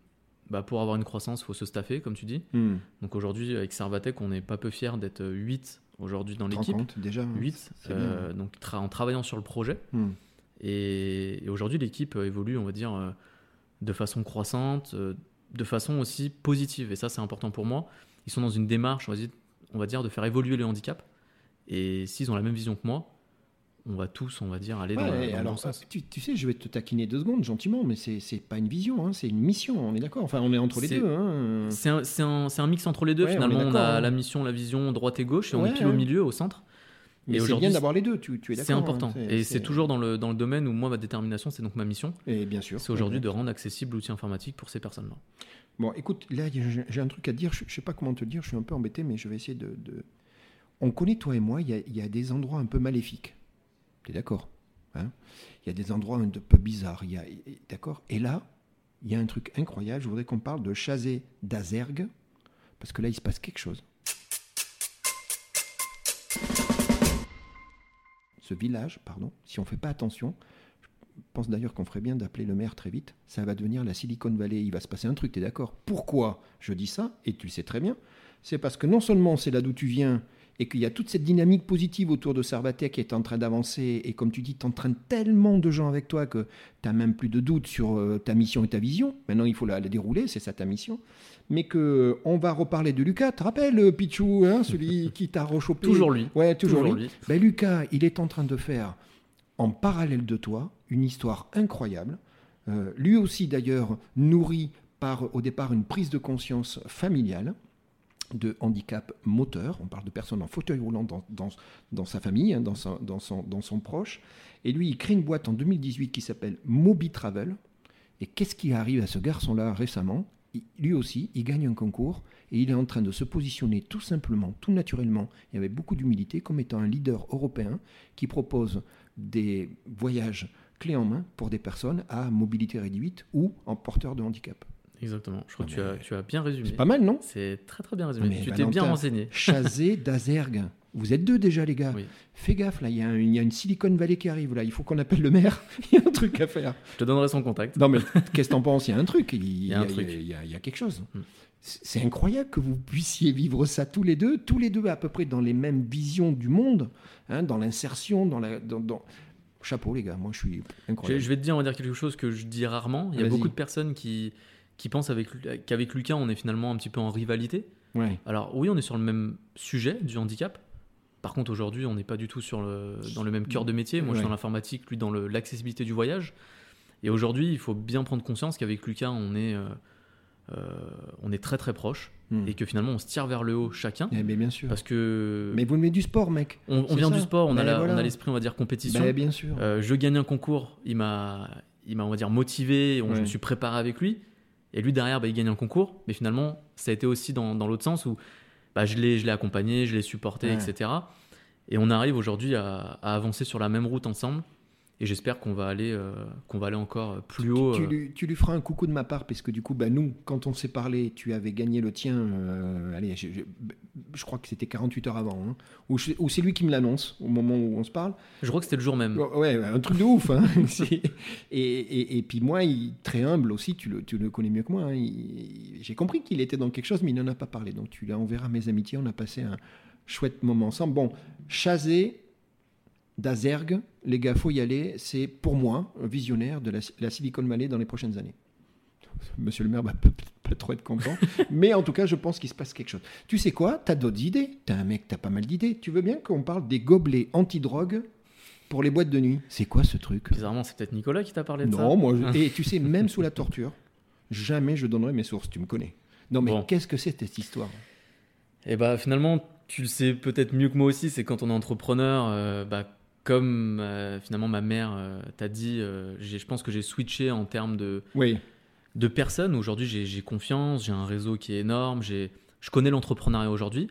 bah, pour avoir une croissance, il faut se staffer, comme tu dis. Hmm. Donc aujourd'hui, avec Servatec, on n'est pas peu fiers d'être 8 aujourd'hui dans l'équipe. déjà 8, c'est bien. euh, donc tra- en travaillant sur le projet. Hmm. Et, et aujourd'hui, l'équipe euh, évolue, on va dire, euh, de façon croissante, euh, de façon aussi positive. Et ça, c'est important pour moi. Ils sont dans une démarche, on va dire, on va dire de faire évoluer le handicap. Et s'ils ont la même vision que moi, on va tous, on va dire, aller dans, dans alors, tu, tu sais, je vais te taquiner deux secondes, gentiment, mais c'est pas une vision, hein, c'est une mission, on est d'accord Enfin, on est entre les deux. Hein. C'est un, mix entre les deux. Ouais, Finalement, on, a hein. la mission, la vision droite et gauche, et on est pile au milieu, au centre. Mais c'est aujourd'hui, bien d'avoir les deux, tu, tu es d'accord C'est important. hein, et c'est toujours dans le, dans le domaine où moi, ma détermination, c'est donc ma mission. Et bien sûr. C'est aujourd'hui de rendre accessible l'outil informatique pour ces personnes-là. Bon, écoute, là, j'ai un truc à te dire, je, je sais pas comment te le dire, je suis un peu embêté, mais je vais essayer de. de- On connaît, toi et moi, il y a, il y a des endroits un peu maléfiques. Tu d'accord hein? Il y a des endroits un peu bizarres. D'accord? Et là, il y a un truc incroyable, je voudrais qu'on parle de Chazé d'Azergue, parce que là, il se passe quelque chose. Ce village, pardon, si on ne fait pas attention, je pense d'ailleurs qu'on ferait bien d'appeler le maire très vite, ça va devenir la Silicon Valley, il va se passer un truc, tu d'accord? Pourquoi je dis ça Et tu le sais très bien, c'est parce que non seulement c'est là d'où tu viens et qu'il y a toute cette dynamique positive autour de Servatec qui est en train d'avancer et comme tu dis, tu entraînes tellement de gens avec toi que tu n'as même plus de doute sur euh, ta mission et ta vision. Maintenant, il faut la, la dérouler, c'est ça ta mission. Mais que euh, on va reparler de Lucas, tu te rappelles, euh, Pichou, hein, celui qui t'a rechopé? Toujours lui. Ouais, toujours, Toujours lui. lui. Ben, Lucas, il est en train de faire, en parallèle de toi, une histoire incroyable. Euh, lui aussi, d'ailleurs, nourri par, au départ, une prise de conscience familiale de handicap moteur. On parle de personnes en fauteuil roulant dans, sa famille, hein, dans, son, proche. Et lui, il crée une boîte en 2018 qui s'appelle Moby Travel. Et qu'est-ce qui arrive à ce garçon-là récemment? Lui aussi, il gagne un concours et il est en train de se positionner tout simplement, tout naturellement, et avec beaucoup d'humilité, comme étant un leader européen qui propose des voyages clés en main pour des personnes à mobilité réduite ou en porteur de handicap. Exactement. Je crois que tu as, mais tu as bien résumé. C'est pas mal, non? C'est très très bien résumé. Mais tu t'es Valentin, bien renseigné. Chazé d'Azergue. Vous êtes deux déjà, les gars. Oui. Fais gaffe, là, il y, a un- il y a une Silicon Valley qui arrive, là. Il faut qu'on appelle le maire. Il y a un truc à faire. Je te donnerai son contact. Non, mais qu'est-ce que t'en penses? Il y a un truc. Il, y a quelque chose. Mm. C'est incroyable que vous puissiez vivre ça tous les deux, tous les deux à peu près dans les mêmes visions du monde, hein, dans l'insertion, dans la. Dans, dans- Chapeau, les gars. Moi, je suis Je, incroyable. je vais te dire, on va dire quelque chose que je dis rarement. Il y a beaucoup de personnes qui, qui avec, qu'avec Lucas, on est finalement un petit peu en rivalité. Ouais. Alors oui, on est sur le même sujet du handicap. Par contre, aujourd'hui, on n'est pas du tout sur le, dans le même cœur de métier. Moi, je suis dans l'informatique, lui dans le- l'accessibilité du voyage. Et aujourd'hui, il faut bien prendre conscience qu'avec Lucas, on est, euh, euh, on est très très proche Mm. et que finalement, on se tire vers le haut chacun. Eh ben, bien sûr. Parce que Mais vous venez du sport, mec. on, vient ça. du sport, on a Ben on voilà. a l'esprit, on va dire, compétition. Ben, bien sûr. Euh, je gagne un concours, il m'a, il m'a, on va dire, motivé, on- je me suis préparé avec lui. Et lui, derrière, bah, il gagne un concours. Mais finalement, ça a été aussi dans, dans l'autre sens où bah, je, l'ai, accompagné, je l'ai supporté, Ouais. etc. Et on arrive aujourd'hui à, à avancer sur la même route ensemble. Et j'espère qu'on va aller, euh, qu'on va aller encore plus haut. Tu, euh, lui, tu lui feras un coucou de ma part, parce que du coup, bah, nous, quand on s'est parlé, tu avais gagné le tien, euh, allez, je, je- je crois que c'était 48 heures avant, hein, ou, je- ou c'est lui qui me l'annonce au moment où on se parle. Je crois que c'était le jour même. Ouais, un truc de ouf. hein. Et, et, et puis moi, il, très humble aussi, tu le, tu le connais mieux que moi. hein, J'ai compris qu'il était dans quelque chose, mais il n'en a pas parlé. Donc tu l'enverras mes amitiés, on a passé un chouette moment ensemble. Bon, Chazé d'Azergue, les gars, faut y aller. C'est pour moi un visionnaire de la, la Silicon Valley dans les prochaines années. Monsieur le maire va pas, pas trop être content. mais en tout cas, je pense qu'il se passe quelque chose. Tu sais quoi? T'as d'autres idées T'es un mec, t'as pas mal d'idées. Tu veux bien qu'on parle des gobelets anti-drogue pour les boîtes de nuit? C'est quoi ce truc? Bizarrement, c'est peut-être Nicolas qui t'a parlé de ça. Non, moi. je- Et tu sais, même sous la torture, jamais je donnerai mes sources. Tu me connais. Non, mais Bon. qu'est-ce que c'est cette histoire? Et bah finalement, tu le sais peut-être mieux que moi aussi, c'est quand on est entrepreneur, euh, bah, comme euh, finalement ma mère euh, t'a dit, euh, je pense que j'ai switché en termes de, Oui. de personnes. Aujourd'hui, j'ai confiance, j'ai un réseau qui est énorme, je connais l'entrepreneuriat aujourd'hui.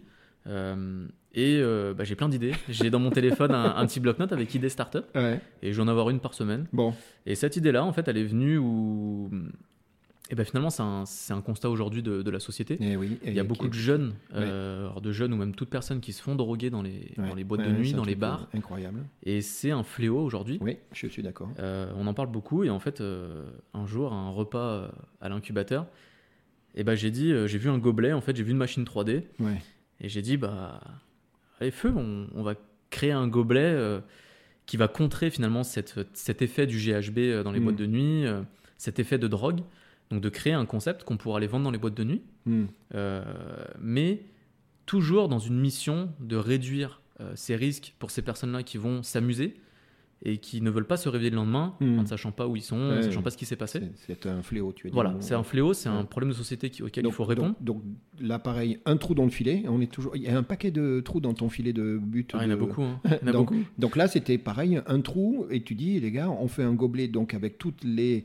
et bah, j'ai plein d'idées. J'ai dans mon téléphone un, un petit bloc-notes avec idées startup Ouais. et je vais en avoir une par semaine. Bon. Et cette idée-là, en fait, elle est venue où. Et ben finalement, c'est un, un constat aujourd'hui de, de la société. Eh oui. Il y a beaucoup de jeunes, euh, de jeunes ou même toute personne qui se font droguer dans les, dans les boîtes de nuit, dans les bars. Incroyable. Et c'est un fléau aujourd'hui. Oui, je suis d'accord. Euh, on en parle beaucoup et en fait, euh, un jour, à un repas à l'incubateur, Et bah j'ai dit, j'ai vu un gobelet, en fait, j'ai vu une machine 3D. Ouais. Et j'ai dit, bah, allez, feu, on, on va créer un gobelet qui va contrer finalement cette- cet effet du GHB dans les Mm. boîtes de nuit, cet effet de drogue. Donc de créer un concept qu'on pourra aller vendre dans les boîtes de nuit, Hmm. euh, mais toujours dans une mission de réduire euh, ces risques pour ces personnes-là qui vont s'amuser et qui ne veulent pas se réveiller le lendemain Mm. en ne sachant pas où ils sont, en ne sachant pas ce qui s'est passé. C'est un fléau, tu dire. Voilà, c'est un fléau, c'est un problème de société qui- auquel donc, il faut répondre. Donc, donc, là, pareil, un trou dans le filet. On est toujours. Il y a un paquet de trous dans ton filet de but. Ah, il y en a beaucoup. hein. Il y en a Donc, beaucoup. Donc là, c'était pareil, un trou, et tu dis, les gars, on fait un gobelet donc avec toutes les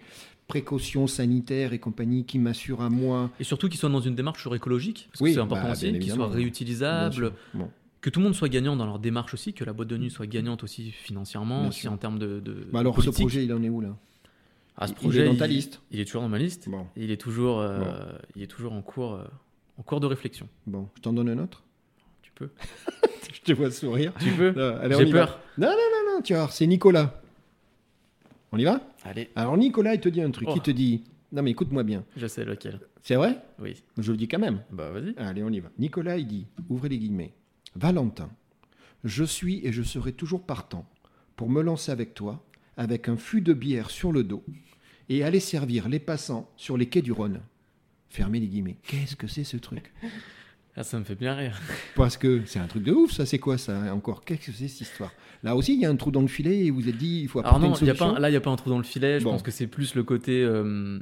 précautions sanitaires et compagnie qui m'assurent à moi. Et surtout qu'il soit dans une démarche toujours écologique, parce que Oui, c'est important bah, aussi, bien qu'il soit évidemment. Bien réutilisable, sûr. Bon. que tout le monde soit gagnant dans leur démarche aussi, que la boîte de nuit soit gagnante aussi financièrement, Bien aussi sûr. en termes de, de Bah alors, politique. ce projet, il en est où là? Ah, ce il- il projet, est dans ta liste il est toujours dans ma liste. Bon, Et il est toujours, euh, Bon. il est toujours en cours, euh, en cours de réflexion. bon, je t'en donne un autre? Tu peux. Je te vois sourire. Tu peux. On J'ai y va. peur. Non, non, tu vois, c'est Nicolas. On y va? Allez, Alors Nicolas, il te dit un truc. Oh. Il te dit, non mais écoute-moi bien. je sais lequel. C'est vrai? Oui. Je le dis quand même. Bah vas-y. Allez, on y va. Nicolas, il dit, ouvrez les guillemets. Valentin, je suis et je serai toujours partant pour me lancer avec toi, avec un fût de bière sur le dos, et aller servir les passants sur les quais du Rhône. Fermez les guillemets. Qu'est-ce que c'est ce truc? Ah, ça me fait bien rire. Parce que c'est un truc de ouf, ça. C'est quoi ça? Encore Qu'est-ce que c'est cette histoire? Là aussi, il y a un trou dans le filet et vous êtes dit, il faut Alors apporter non, une y a solution. pas, là, il n'y a pas un trou dans le filet. Je Bon. pense que c'est plus le côté. euh,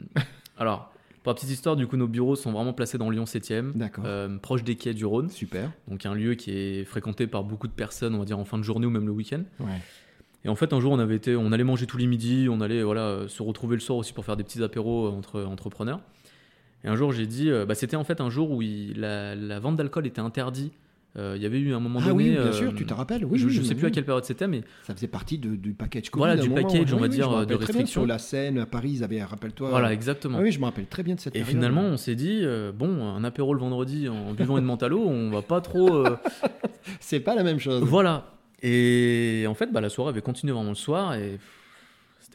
Alors, pour la petite histoire, du coup, nos bureaux sont vraiment placés dans Lyon 7e, D'accord. euh, proche des quais du Rhône. Super. Donc, un lieu qui est fréquenté par beaucoup de personnes, on va dire en fin de journée ou même le week-end. Ouais. Et en fait, un jour, on avait été, on allait manger tous les midis, on allait voilà se retrouver le soir aussi pour faire des petits apéros entre entrepreneurs. Et un jour, j'ai dit, euh, bah, c'était en fait un jour où il- la, la vente d'alcool était interdite. Euh, Il y avait eu un moment Ah donné. oui, bien euh, sûr, tu te rappelles. Oui, je ne oui, sais plus à quelle période c'était, mais Ça faisait partie de- du package Covid. Voilà, du moment. package, on va dire, de restrictions. Sur la scène, à Paris, ils avaient, rappelle-toi. voilà, euh, exactement. ah oui, je me rappelle très bien de cette Et période. finalement, on s'est dit, euh, bon, un apéro le vendredi en buvant une mentalo, on va pas trop. euh, c'est pas la même chose. voilà. Et en fait, bah, la soirée avait continué vraiment le soir et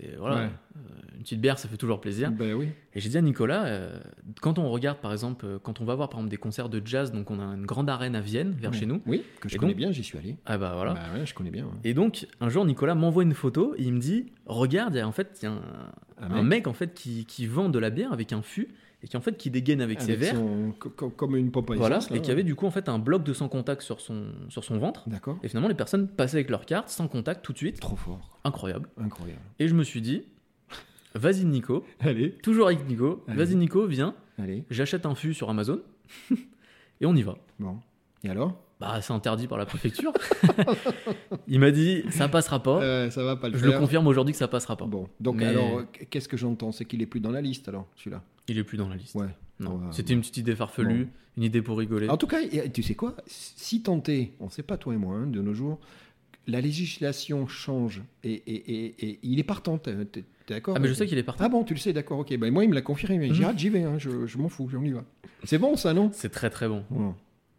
c'était voilà, Ouais. euh, une petite bière, ça fait toujours plaisir. Ben oui. Et j'ai dit à Nicolas, euh, quand on regarde par exemple, euh, quand on va voir par exemple des concerts de jazz, donc on a une grande arène à Vienne, vers Ouais. chez nous. Oui, que je Et connais donc- bien, j'y suis allé. Ah bah voilà. Bah ouais, je connais bien. Et donc un jour, Nicolas m'envoie une photo et il me dit, regarde, il y a en fait y a un, Un un mec mec en fait qui, qui vend de la bière avec un fût et qui en fait qui dégaine avec, ses verres. son- co- co- Comme une pompe à Voilà, essence, là. et qui avait du coup en fait un bloc de sans contact sur son, sur son ventre. D'accord. Et finalement, les personnes passaient avec leur carte sans contact tout de suite. Trop fort. Incroyable. Incroyable. Et je me suis dit, vas-y Nico, Allez. toujours avec Nico, vas-y Nico, viens, Allez. j'achète un fût sur Amazon et on y va. Bon. Et alors? Bah, c'est interdit par la préfecture. Il m'a dit, ça passera pas. Euh, Ça va pas le je le confirme aujourd'hui que ça passera pas. Bon. Donc Mais- alors, qu'est-ce que j'entends? C'est qu'il est plus dans la liste alors, celui-là? Il est plus dans la liste. Ouais. Non, Ouais, c'était une petite idée farfelue, une idée pour rigoler. En tout cas, tu sais quoi? Si tenté, on ne sait pas toi et moi, hein, de nos jours, la législation change et, et- et- et il est partant. T'es d'accord? Ah, mais je sais qu'il est parti. Ah bon, tu le sais, d'accord, ok. Ben, moi, il me l'a confirmé. Mhm. J'y vais, hein, je, je m'en fous, on y va. C'est bon, ça, non? C'est très très bon. Bon,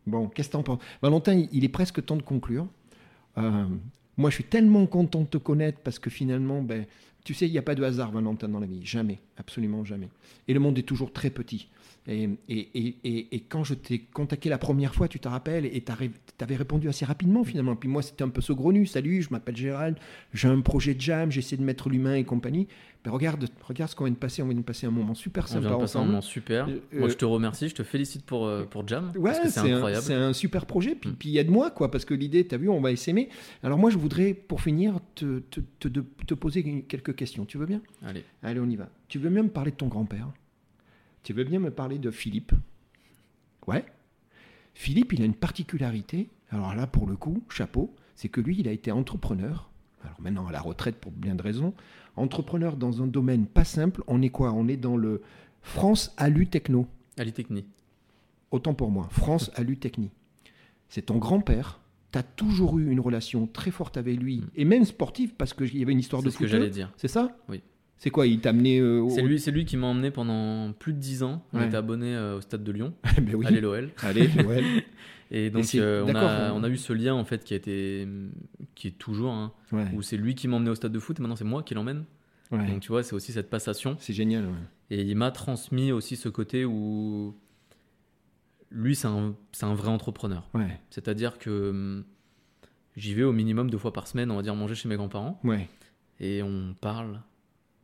Bon, qu'est-ce que t'en penses? Valentin, il- est presque temps de conclure. Euh, moi, je suis tellement content de te connaître parce que finalement, ben, tu sais, il n'y a pas de hasard, Valentin, dans la vie. Jamais, absolument jamais. Et le monde est toujours très petit. Et, et, et, et- et quand je t'ai contacté la première fois, tu te rappelles, et tu avais répondu assez rapidement finalement. Puis moi, c'était un peu saugrenu. Salut, je m'appelle Gérald, j'ai un projet de jam, j'essaie de mettre l'humain et compagnie. Ben, regarde, regarde ce qu'on vient de passer. On vient de passer un moment super On sympa vient de passer un ensemble. moment super. Euh, Moi, euh, je te remercie, je te félicite pour, euh, pour Jam. Ouais, c'est un, incroyable. c'est un super projet. Puis, Mm. puis aide-moi, quoi, parce que l'idée, tu as vu, on va s'aimer. Alors moi, je voudrais, pour finir, te, te, te- te poser quelques questions. Tu veux bien? Allez. Allez, on y va. Tu veux bien me parler de ton grand-père? Tu veux bien me parler de Philippe? Ouais. Philippe, il a une particularité. Alors là, pour le coup, chapeau, c'est que lui, il a été entrepreneur. Alors maintenant, à la retraite pour bien de raisons. Entrepreneur dans un domaine pas simple. On est quoi? On est dans le France Alu Techno. Ali Techni. Autant pour moi, France Alu Techni. C'est ton grand-père. Tu as toujours eu une relation très forte avec lui, Mm. et même sportive, parce qu'il y avait une histoire C'est de ce que j'allais dire. C'est ça? Oui. C'est quoi Il t'a amené euh, au... C'est lui, c'est lui qui m'a emmené pendant plus de 10 ans. On Ouais. était abonné euh, au stade de Lyon, ben oui. à l'OL. Allez, Noël. Et donc, euh, on, a, on- on a eu ce lien en fait qui a été, qui est toujours, hein, Ouais, où c'est lui qui m'a emmené au stade de foot et maintenant c'est moi qui l'emmène. ouais. Donc tu vois, c'est aussi cette passation. C'est génial. Et il m'a transmis aussi ce côté où lui, c'est un, un vrai entrepreneur. Ouais. C'est-à-dire que hum, j'y vais au minimum deux fois par semaine, on va dire manger chez mes grands-parents, Ouais. et on parle.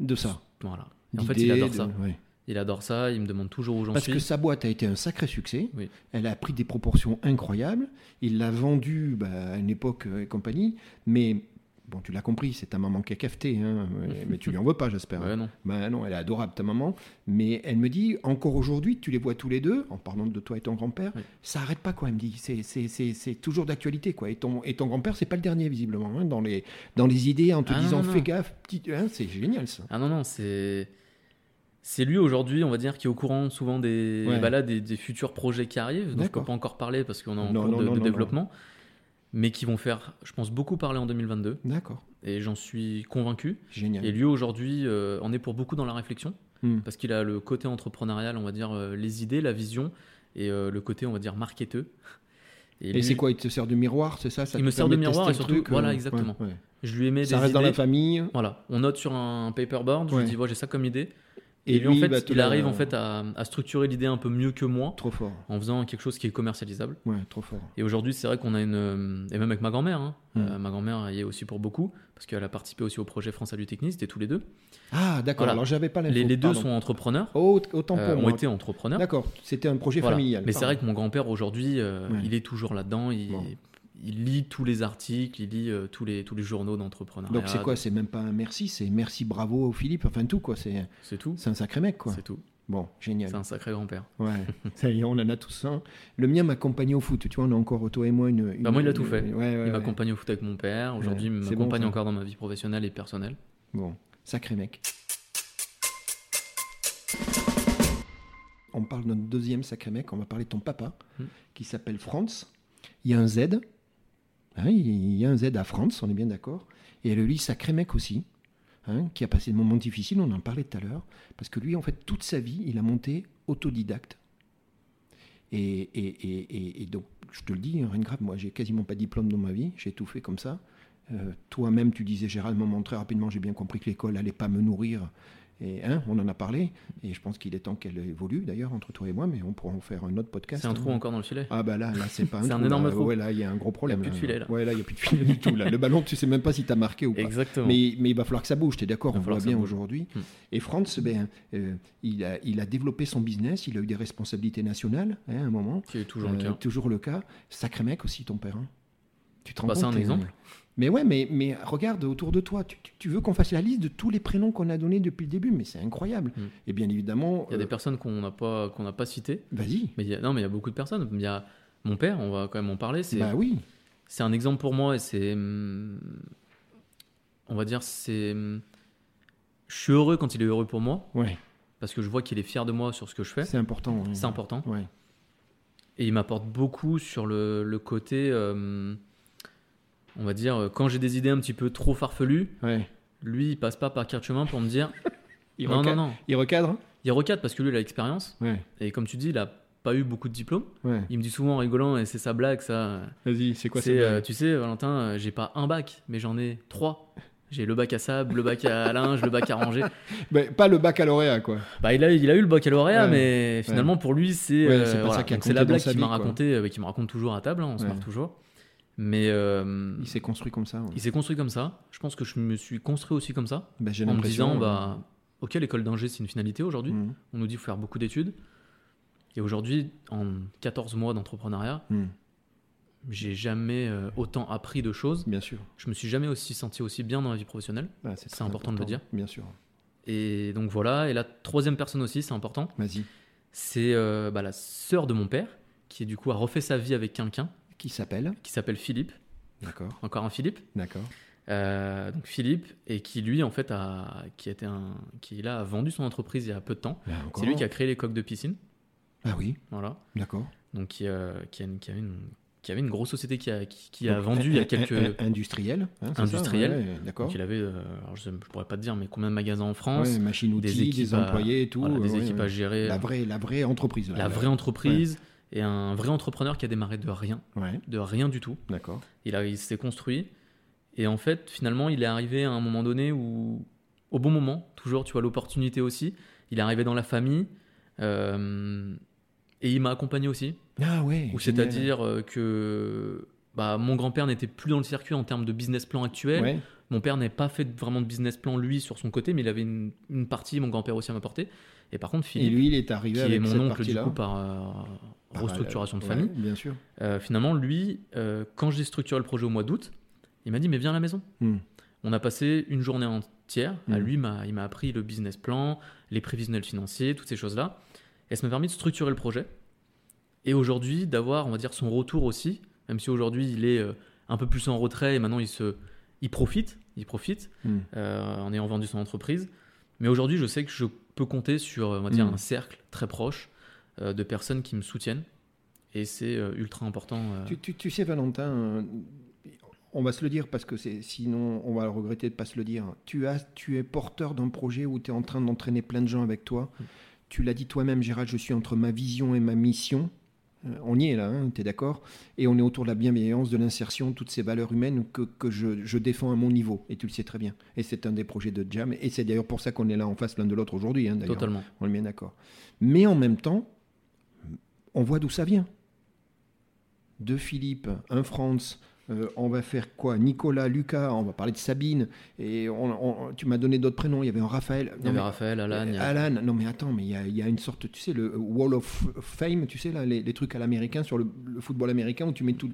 De ça. Voilà. Et en fait, il adore de- ça. ouais. Il adore ça, il me demande toujours où j'en Parce suis. que sa boîte a été un sacré succès. Oui. Elle a pris des proportions incroyables. Il l'a vendue bah, à une époque euh, et compagnie. Mais bon, tu l'as compris, c'est ta maman qui a cafeté. Hein, mais tu lui en veux pas, j'espère. Non. Bah non, elle est adorable, ta maman. Mais elle me dit, encore aujourd'hui, tu les vois tous les deux, en parlant de toi et ton grand-père, Oui. ça arrête pas, quoi. Elle me dit, c'est- toujours d'actualité, quoi. Et ton, et ton grand-père, c'est pas le dernier, visiblement, hein, dans, les, dans les idées, en te Ah disant, non, fais gaffe, petit, hein, c'est génial, ça. Ah non, non, c'est. C'est lui aujourd'hui, on va dire, qui est au courant souvent des, Ouais. bah là, des, des futurs projets qui arrivent, dont je peux D'accord. pas encore parler parce qu'on est en Non, cours de, développement, mais qui vont faire, je pense, beaucoup parler en 2022, D'accord, et j'en suis convaincu. génial. Et lui aujourd'hui, euh, on est pour beaucoup dans la réflexion, Hmm. parce qu'il a le côté entrepreneurial, on va dire, euh, les idées, la vision, et euh, le côté, on va dire, marketeux. Et, lui, c'est quoi Il te sert de miroir, c'est ça, ça Il me sert de miroir et surtout- truc, voilà, euh, exactement. ouais, ouais. Je lui ai Ça des reste dans la famille. Voilà, on note sur un paperboard, je Ouais. lui dis, voilà, j'ai ça comme idée. Et, lui, en fait, te il arrive en fait à, à structurer l'idée un peu mieux que moi, Trop fort. en faisant quelque chose qui est commercialisable. Ouais, trop fort. Et aujourd'hui, c'est vrai qu'on a une. euh, Et même avec ma grand-mère, hein, Mm. euh, ma grand-mère y est aussi pour beaucoup, parce qu'elle a participé aussi au projet France Technique, c'était tous les deux. Ah, d'accord. Voilà. Alors, j'avais pas. Les, les deux pardon. sont entrepreneurs, Oh, autant pour euh, ont moi. été entrepreneurs. D'accord, c'était un projet Voilà. familial. Mais c'est vrai que mon grand-père aujourd'hui, euh, Ouais. il est toujours là-dedans. Il, Bon. Il lit tous les articles, il lit euh, tous, les, tous les journaux d'entrepreneuriat. Donc, c'est quoi C'est même pas un merci, c'est merci, bravo, Philippe. Enfin, tout, quoi. C'est C'est tout. c'est un sacré mec, quoi. C'est tout. Bon, génial. C'est un sacré grand-père. Ouais, ça y est, on en a tous un. Le mien m'accompagnait au foot. Tu vois, on a encore, toi et moi, une. une- Bah, moi, il a tout une- fait. Ouais, ouais, il ouais. m'accompagne au foot avec mon père. Aujourd'hui, Ouais, il bon, m'accompagne encore dans ma vie professionnelle et personnelle. Bon, sacré mec. On parle de notre deuxième sacré mec, on va parler de ton papa, Hmm. qui s'appelle Franz. Il y a un Z. Hein, il y a un Z à Franz, on est bien d'accord. Et lui, sacré mec aussi, hein, qui a passé des moments difficiles, on en parlait tout à l'heure. Parce que lui, en fait, toute sa vie, il a monté autodidacte. Et, et- et- et- donc, je te le dis, rien de grave, moi, j'ai quasiment pas de diplôme dans ma vie, j'ai tout fait comme ça. Euh, Toi-même, tu disais, Gérald, moment très rapidement, j'ai bien compris que l'école n'allait pas me nourrir. Et hein, on en a parlé, et je pense qu'il est temps qu'elle évolue d'ailleurs entre toi et moi, mais on pourra en faire un autre podcast. C'est un hein. trou encore dans le filet. Ah bah là, là c'est pas un C'est un trou, énorme là. trou. Ouais, là, il y a un gros problème. Il y a plus de filet, là. Ouais, là, il n'y a plus de filet du tout. Là. Le ballon, tu sais même pas si tu as marqué ou pas. Exactement. Mais, mais il va falloir que ça bouge, tu es d'accord, on voit bien aujourd'hui. Hmm. Et Franz, ben, euh, il, a, il a développé son business, il a eu des responsabilités nationales hein, à un moment. Qui est toujours le Euh, cas. toujours le cas. Sacré mec aussi, ton père. hein. Tu te rends Bah, c'est compte un euh, exemple. Mais ouais, mais, mais regarde autour de toi. Tu, veux qu'on fasse la liste de tous les prénoms qu'on a donnés depuis le début, mais c'est incroyable. Hmm. Et bien évidemment, Il y a des euh, personnes qu'on n'a pas, qu'on n'a pas citées. vas-y. Mais il y a, non, mais il y a beaucoup de personnes. Il y a mon père, on va quand même en parler. C'est, Bah oui. c'est un exemple pour moi et c'est. hum, On va dire, c'est. hum, Je suis heureux quand il est heureux pour moi Ouais, parce que je vois qu'il est fier de moi sur ce que je fais. c'est important. ouais. C'est important. Ouais. Et il m'apporte beaucoup sur le, le côté. euh, on va dire, euh, quand j'ai des idées un petit peu trop farfelues, Ouais. lui, il passe pas par quatre chemins pour me dire Il, non, non, non. il recadre Il recadre parce que lui, il a l'expérience. Ouais, Et comme tu dis, il a pas eu beaucoup de diplômes. ouais. Il me dit souvent en rigolant, et c'est sa blague, ça. Vas-y, c'est quoi cette euh, tu sais, Valentin, euh, j'ai pas un bac, mais j'en ai trois. J'ai le bac à sable, le bac à linge, le bac à ranger. Bah, Pas le baccalauréat, quoi. Bah, il a, il a eu le baccalauréat, Ouais. mais finalement, pour lui, c'est. Ouais, euh, ça voilà. la blague qu'il m'a raconté, euh, qu'il me raconte toujours à table, hein, on se marre toujours. Mais euh, Il s'est construit comme ça. ouais. il s'est construit comme ça. Je pense que je me suis construit aussi comme ça. Bah, En me disant, bah, ok, l'école d'ingé, c'est une finalité aujourd'hui. hum, On nous dit qu'il faut faire beaucoup d'études. Et aujourd'hui, en 14 mois d'entrepreneuriat, hum, j'ai jamais euh, autant appris de choses. Bien sûr. Je me suis jamais aussi senti aussi bien dans la vie professionnelle. Ah, C'est important de le dire. Bien sûr. Et donc voilà. Et la troisième personne aussi, c'est important. Vas-y. C'est euh, bah, la sœur de mon père, qui du coup a refait sa vie avec quelqu'un Qui s'appelle qui s'appelle Philippe. D'accord. Encore un Philippe. D'accord. Euh, donc Philippe et qui lui en fait a qui a été un qui là a vendu son entreprise il y a peu de temps. Encore. C'est lui qui a créé les coques de piscine. Ah oui, Voilà. d'accord. Donc qui, euh, qui, a une- qui avait une qui avait une grosse société qui a, qui, a Donc, vendu un- il y a quelques un- un- industriel. hein, Industriel. Ouais, D'accord. il avait euh, alors je, je pourrais pas te dire mais combien de magasins en France Ouais, machine outils, des, équipes à- employés et tout. voilà, des ouais, équipes à gérer La vraie, la vraie entreprise. là. la vraie entreprise et un vrai entrepreneur qui a démarré de rien Ouais, de rien du tout d'accord. il, a, il s'est construit et en fait finalement il est arrivé à un moment donné où au bon moment, toujours, tu vois, l'opportunité aussi. Il est arrivé dans la famille euh, et il m'a accompagné aussi. Ah ouais. Ou c'est-à-dire euh, que bah, mon grand-père n'était plus dans le circuit en termes de business plan actuel. Ouais. Mon père n'est pas fait vraiment de business plan lui sur son côté, mais il avait une, une partie, mon grand-père aussi à m'apporter. Et par contre, Et Philippe, lui, il est arrivé qui avec est mon cette oncle du coup par euh, Ah, restructuration de ouais, famille, bien sûr. euh, finalement, lui, euh, quand j'ai structuré le projet au mois d'août, il m'a dit mais viens à la maison. Hmm. On a passé une journée entière. À Mm. lui, il m'a appris le business plan, les prévisionnels financiers, toutes ces choses-là. Et ça m'a permis de structurer le projet. Et aujourd'hui, d'avoir, on va dire, son retour aussi, même si aujourd'hui il est euh, un peu plus en retrait et maintenant il se, il profite, il profite Hmm. euh, en ayant vendu son entreprise. Mais aujourd'hui, je sais que je peux compter sur, on va dire, Mm. un cercle très proche euh, de personnes qui me soutiennent. Et c'est euh, ultra important. euh, Tu, tu- tu sais, Valentin, on va se le dire parce que c'est, sinon on va le regretter de pas se le dire. Tu, as, tu es porteur d'un projet où tu es en train d'entraîner plein de gens avec toi. Mm. Tu l'as dit toi-même, Gérald, je suis entre ma vision et ma mission. Euh, On y est là, tu es d'accord? Et on est autour de la bienveillance, de l'insertion, toutes ces valeurs humaines que, que je, je défends à mon niveau. Et tu le sais très bien. Et c'est un des projets de Jam. Et c'est d'ailleurs pour ça qu'on est là en face l'un de l'autre aujourd'hui. hein, d'ailleurs. totalement. On est bien d'accord. Mais en même temps, on voit d'où ça vient. De Philippe, un Franz, euh, on va faire quoi? Nicolas, Lucas, on va parler de Sabine, et on- on- tu m'as donné d'autres prénoms, il y avait un Raphaël. Il y avait Raphaël, Alan. a- Alan, non mais attends, mais il y a, il y a une sorte, tu sais, le Wall of Fame, tu sais, là, les, les trucs à l'américain, sur le, le football américain, où tu mets tout...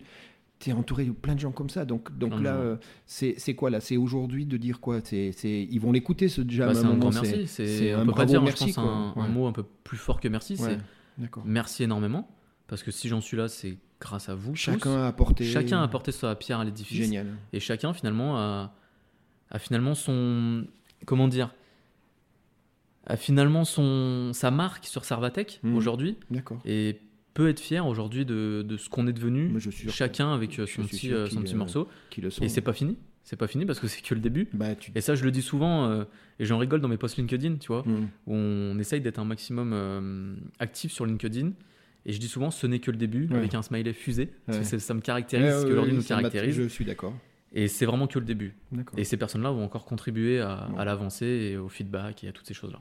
Tu es entouré de plein de gens comme ça, donc, donc là, euh, c'est quoi là? C'est aujourd'hui de dire quoi? C'est Ils vont l'écouter ce jam Bah, c'est un grand merci. c'est un pas dire, moi, merci, je pense, un, mot un peu plus fort que merci. Ouais, C'est merci énormément. Parce que si j'en suis là, c'est grâce à vous. tous. Chacun a apporté. chacun a apporté sa pierre à l'édifice. Génial. Et chacun, finalement, a, a finalement son. Comment dire A finalement son, sa marque sur Servatech Mhm. aujourd'hui. D'accord. Et peut être fier aujourd'hui de, de ce qu'on est devenu. Moi, je suis chacun avec euh, son petit, euh, son petit euh, morceau. Qui le sont. Et c'est pas fini. C'est pas fini parce que c'est que le début. Bah, tu... Et ça, je le dis souvent, euh, et j'en rigole dans mes posts LinkedIn, tu vois, Hmm. où on essaye d'être un maximum euh, actif sur LinkedIn. Et je dis souvent, ce n'est que le début, Ouais. avec un smiley fusé. parce que ça me caractérise, Ouais, ce ouais, qu'aujourd'hui ouais, nous caractérise. Je suis d'accord. Et c'est vraiment que le début. Et ces personnes-là vont encore contribuer à, Bon. à l'avancée et au feedback et à toutes ces choses-là.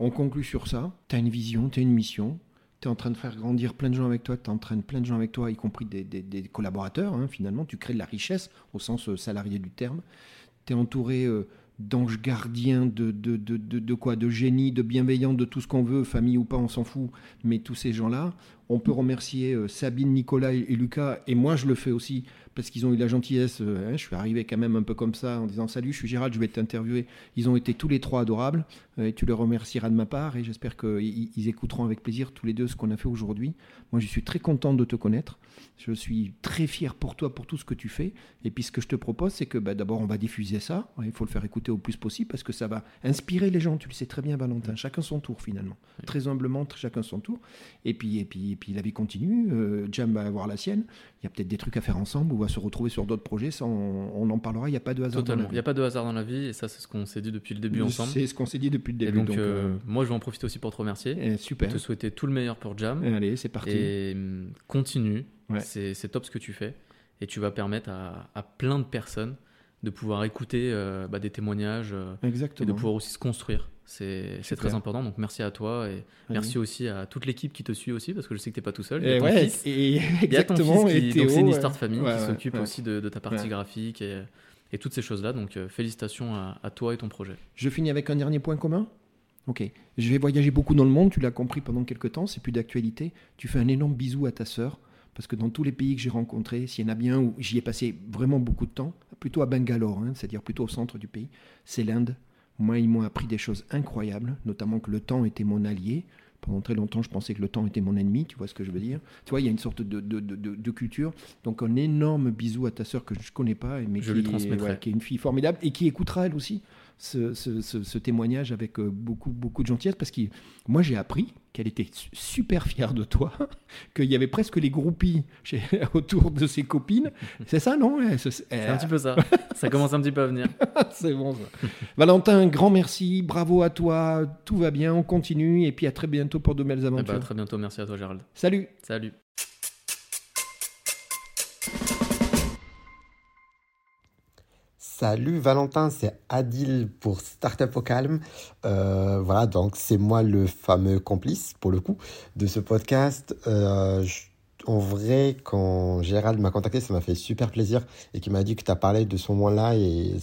On conclut sur ça. Tu as une vision, tu as une mission. Tu es en train de faire grandir plein de gens avec toi. Tu entraînes plein de gens avec toi, y compris des, des- des collaborateurs. hein, finalement, tu crées de la richesse au sens euh, salarié du terme. Tu es entouré euh, d'anges gardiens, de, de, de, de, quoi De génies, de bienveillants, de tout ce qu'on veut, famille ou pas, on s'en fout. Mais tous ces gens-là, on peut remercier euh, Sabine, Nicolas et Lucas. Et moi, je le fais aussi parce qu'ils ont eu la gentillesse. euh, hein, je suis arrivé quand même un peu comme ça en disant Salut, je suis Gérald, je vais t'interviewer. Ils ont été tous les trois adorables. Euh, Et tu les remercieras de ma part et j'espère qu'ils ils écouteront avec plaisir tous les deux ce qu'on a fait aujourd'hui. Moi, je suis très content de te connaître. Je suis très fier pour toi, pour tout ce que tu fais. Et puis, ce que je te propose, c'est que bah, d'abord, on va diffuser ça. Il faut le faire écouter au plus possible parce que ça va inspirer les gens. Tu le sais très bien, Valentin. Chacun son tour, finalement. Très humblement, chacun son tour. Et puis, et puis, et puis la vie continue. Euh, Jam va avoir la sienne. Il y a peut-être des trucs à faire ensemble va se retrouver sur d'autres projets. Ça, on, on en parlera. Il n'y a pas de hasard. dans la Totalement. Il n'y a pas de hasard dans la vie et ça, c'est ce qu'on s'est dit depuis le début ensemble. C'est ce qu'on s'est dit depuis le Et début. donc, donc, euh, euh, moi, je vais en profiter aussi pour te remercier, eh, super. te souhaiter tout le meilleur pour Jam. Allez, c'est parti. Et hum, continue, Ouais. c'est top ce que tu fais. Et tu vas permettre à, à plein de personnes de pouvoir écouter euh, bah, des témoignages euh, et de pouvoir aussi se construire. C'est très important. Donc merci à toi et merci aussi à toute l'équipe qui te suit aussi parce que je sais que tu n'es pas tout seul. Il y Et a ton ouais, fils. et Il y a ton exactement. qui- et donc Théo, c'est une histoire de famille Ouais, qui s'occupe ouais. aussi de, de ta partie graphique et, et toutes ces choses-là. Donc euh, félicitations à, à toi et ton projet. Je finis avec un dernier point commun. Ok. Je vais voyager beaucoup dans le monde, tu l'as compris pendant quelques temps, c'est plus d'actualité. Tu fais un énorme bisou à ta sœur, parce que dans tous les pays que j'ai rencontrés, s'il y en a bien où j'y ai passé vraiment beaucoup de temps, plutôt à Bangalore, hein, c'est-à-dire plutôt au centre du pays, c'est l'Inde. Moi, ils m'ont appris des choses incroyables, notamment que le temps était mon allié. Pendant très longtemps, je pensais que le temps était mon ennemi, tu vois ce que je veux dire Tu vois, il y a une sorte de, de, de- culture. Donc, un énorme bisou à ta sœur que je ne connais pas, mais Je qui, lui est- transmettrai. ouais, qui est une fille formidable et qui écoutera elle aussi ce, ce- ce- ce témoignage avec euh, beaucoup, beaucoup de gentillesse parce que moi j'ai appris qu'elle était su- super fière de toi, qu'il y avait presque les groupies chez- autour de ses copines. C'est ça, non? C'est un petit peu ça. ça commence un petit peu à venir. C'est bon ça. Valentin, grand merci, bravo à toi, tout va bien, on continue et puis à très bientôt pour de belles Eh ben, aventures. à très bientôt. Merci à toi, Gérald. Salut Salut. Salut Valentin, c'est Adil pour Startup au calme. Euh, voilà, donc c'est moi le fameux complice, pour le coup, de ce podcast. Euh, en vrai, quand Gérald m'a contacté, ça m'a fait super plaisir et qu'il m'a dit que tu as parlé de ce moment-là et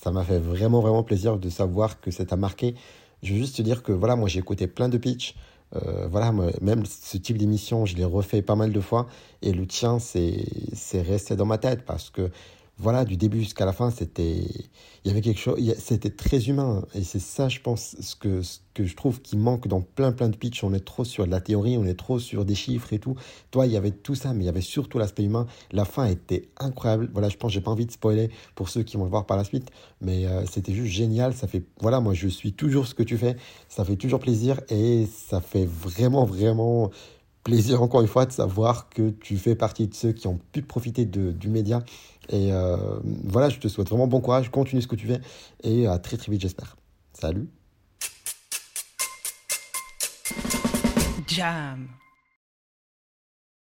ça m'a fait vraiment, vraiment plaisir de savoir que ça t'a marqué. Je veux juste te dire que voilà, moi j'ai écouté plein de pitchs. Euh, voilà, même ce type d'émission, je l'ai refait pas mal de fois et le tien, c'est resté dans ma tête parce que voilà, du début jusqu'à la fin, c'était, il y avait quelque chose, c'était très humain. Et c'est ça, je pense, ce que, ce que je trouve qui manque dans plein, plein de pitch. On est trop sur de la théorie, on est trop sur des chiffres et tout. Toi, il y avait tout ça, mais il y avait surtout l'aspect humain. La fin était incroyable. Voilà, je pense, j'ai pas envie de spoiler pour ceux qui vont le voir par la suite, mais euh, c'était juste génial. Ça fait, voilà, moi, je suis toujours ce que tu fais. Ça fait toujours plaisir et ça fait vraiment, vraiment plaisir encore une fois de savoir que tu fais partie de ceux qui ont pu profiter de, du média. Et euh, voilà, je te souhaite vraiment bon courage, continue ce que tu fais et à très très vite j'espère. Salut. Jam.